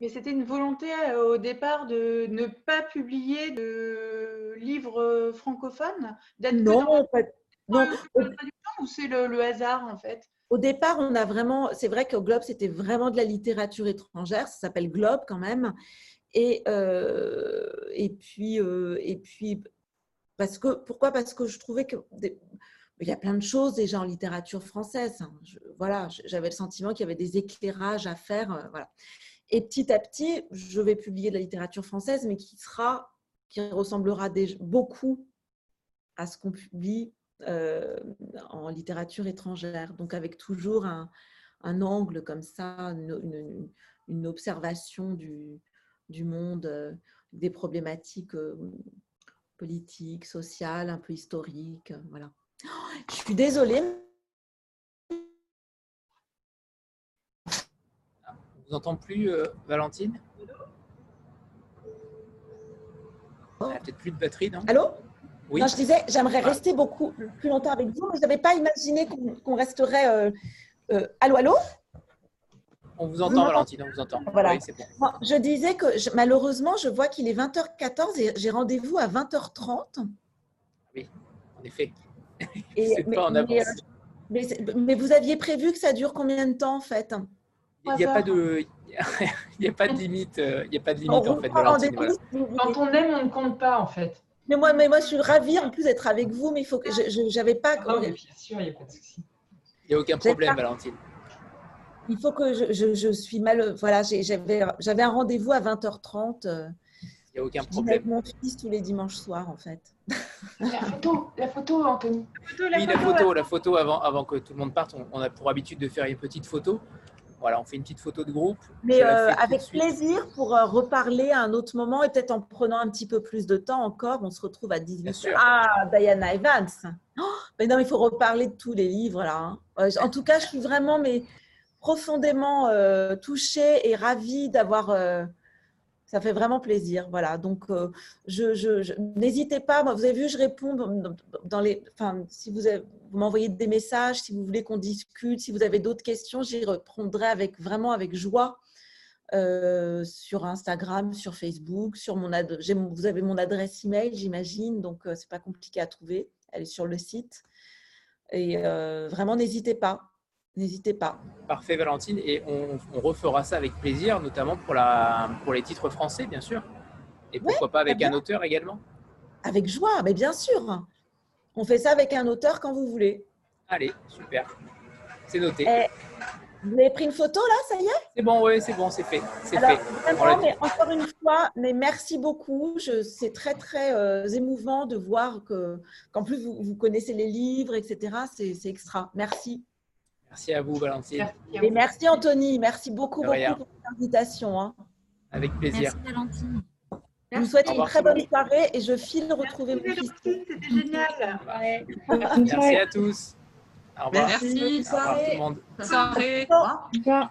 S6: Mais c'était une volonté euh, au départ de ne pas publier de livres francophones
S1: Non, pas, non.
S6: Ou c'est le, le hasard en fait?
S1: Au départ, on a vraiment, c'est vrai qu'au Globe, c'était vraiment de la littérature étrangère, ça s'appelle Globe quand même. Et, euh, et, puis, euh, et puis, parce que, pourquoi? Parce que je trouvais que il y a plein de choses déjà en littérature française. Hein. voilà, j'avais le sentiment qu'il y avait des éclairages à faire. Euh. Et petit à petit, je vais publier de la littérature française, mais qui sera, qui ressemblera beaucoup à ce qu'on publie en littérature étrangère. Donc avec toujours un, angle comme ça, une, observation du, du monde, euh, des problématiques euh, politiques, sociales, un peu historiques. Euh, voilà. Je suis désolée.
S2: On vous entend plus, Valentine? Peut-être plus de batterie, non?
S1: Allô? Oui. je disais, j'aimerais rester beaucoup plus longtemps avec vous, mais je n'avais pas imaginé qu'on resterait. allô, allô?
S2: On vous entend, Valentine, on vous entend.
S1: Voilà. je disais que malheureusement, je vois qu'il est 20h14 et j'ai rendez-vous à 20h30.
S2: Oui, en effet. Et, mais, pas en avance.
S1: Mais, mais, vous aviez prévu que ça dure combien de temps en fait?
S2: Il n'y a, pas de. Il n'y a pas de limite, euh, il y a pas de limite en fait, Valentine.
S6: Quand on aime, on ne compte pas en fait.
S1: Mais moi, mais moi, je suis ravie en plus d'être avec vous, mais il faut que je n'avais pas.
S6: Non, bien sûr, il n'y a pas de souci.
S2: Il n'y a aucun problème, Valentine
S1: il faut que je, je, suis mal. Voilà, j'avais un rendez-vous à 20h30.
S2: Euh, il n'y a aucun problème.
S1: Avec mon fils tous les dimanches soirs, en fait.
S6: La photo, la photo, Anthony.
S2: La oui, la photo, la photo avant, avant que tout le monde parte, on, a pour habitude de faire une petite photo. Voilà, on fait une petite photo de groupe.
S1: Mais euh, avec plaisir pour euh, reparler à un autre moment et peut-être en prenant un petit peu plus de temps encore. On se retrouve à 18h. Ah, Diana Evans. Oh, mais non, il faut reparler de tous les livres là. Hein. En tout cas, je suis vraiment mais profondément euh, touchée et ravie d'avoir. Euh, ça fait vraiment plaisir. Voilà. Donc, euh, je, n'hésitez pas. Moi, vous avez vu, je réponds dans les. Enfin, si vous, vous m'envoyez des messages, si vous voulez qu'on discute, si vous avez d'autres questions, j'y répondrai avec vraiment avec joie. sur Instagram, sur Facebook, sur mon vous avez mon adresse email, j'imagine, donc c'est pas compliqué à trouver. Elle est sur le site. Et vraiment, n'hésitez pas. N'hésitez pas.
S2: Parfait, Valentine. Et on, refera ça avec plaisir, notamment pour, la, pour les titres français, bien sûr. Et pourquoi pas avec un auteur également
S1: Avec joie, mais bien sûr. On fait ça avec un auteur quand vous voulez.
S2: Allez, super. C'est noté.
S1: Eh, vous avez pris une photo là, ça y est?
S2: C'est bon, oui, c'est bon, c'est fait. C'est fait.
S1: mais encore une fois, mais merci beaucoup. C'est très, très euh, émouvant de voir qu'en plus, vous, vous, connaissez les livres, etc. C'est extra. Merci.
S2: Merci à vous, Valentine.
S1: Et merci, Anthony. Merci beaucoup, beaucoup pour l'invitation. Hein.
S2: Avec plaisir.
S5: Merci, Valentine.
S1: Je vous souhaite une très bonne soirée et je file retrouver mon fils.
S6: C'était génial.
S2: Merci à tous. Au revoir.
S8: Merci.
S2: Au revoir tout le monde.
S8: Soirée. Au revoir.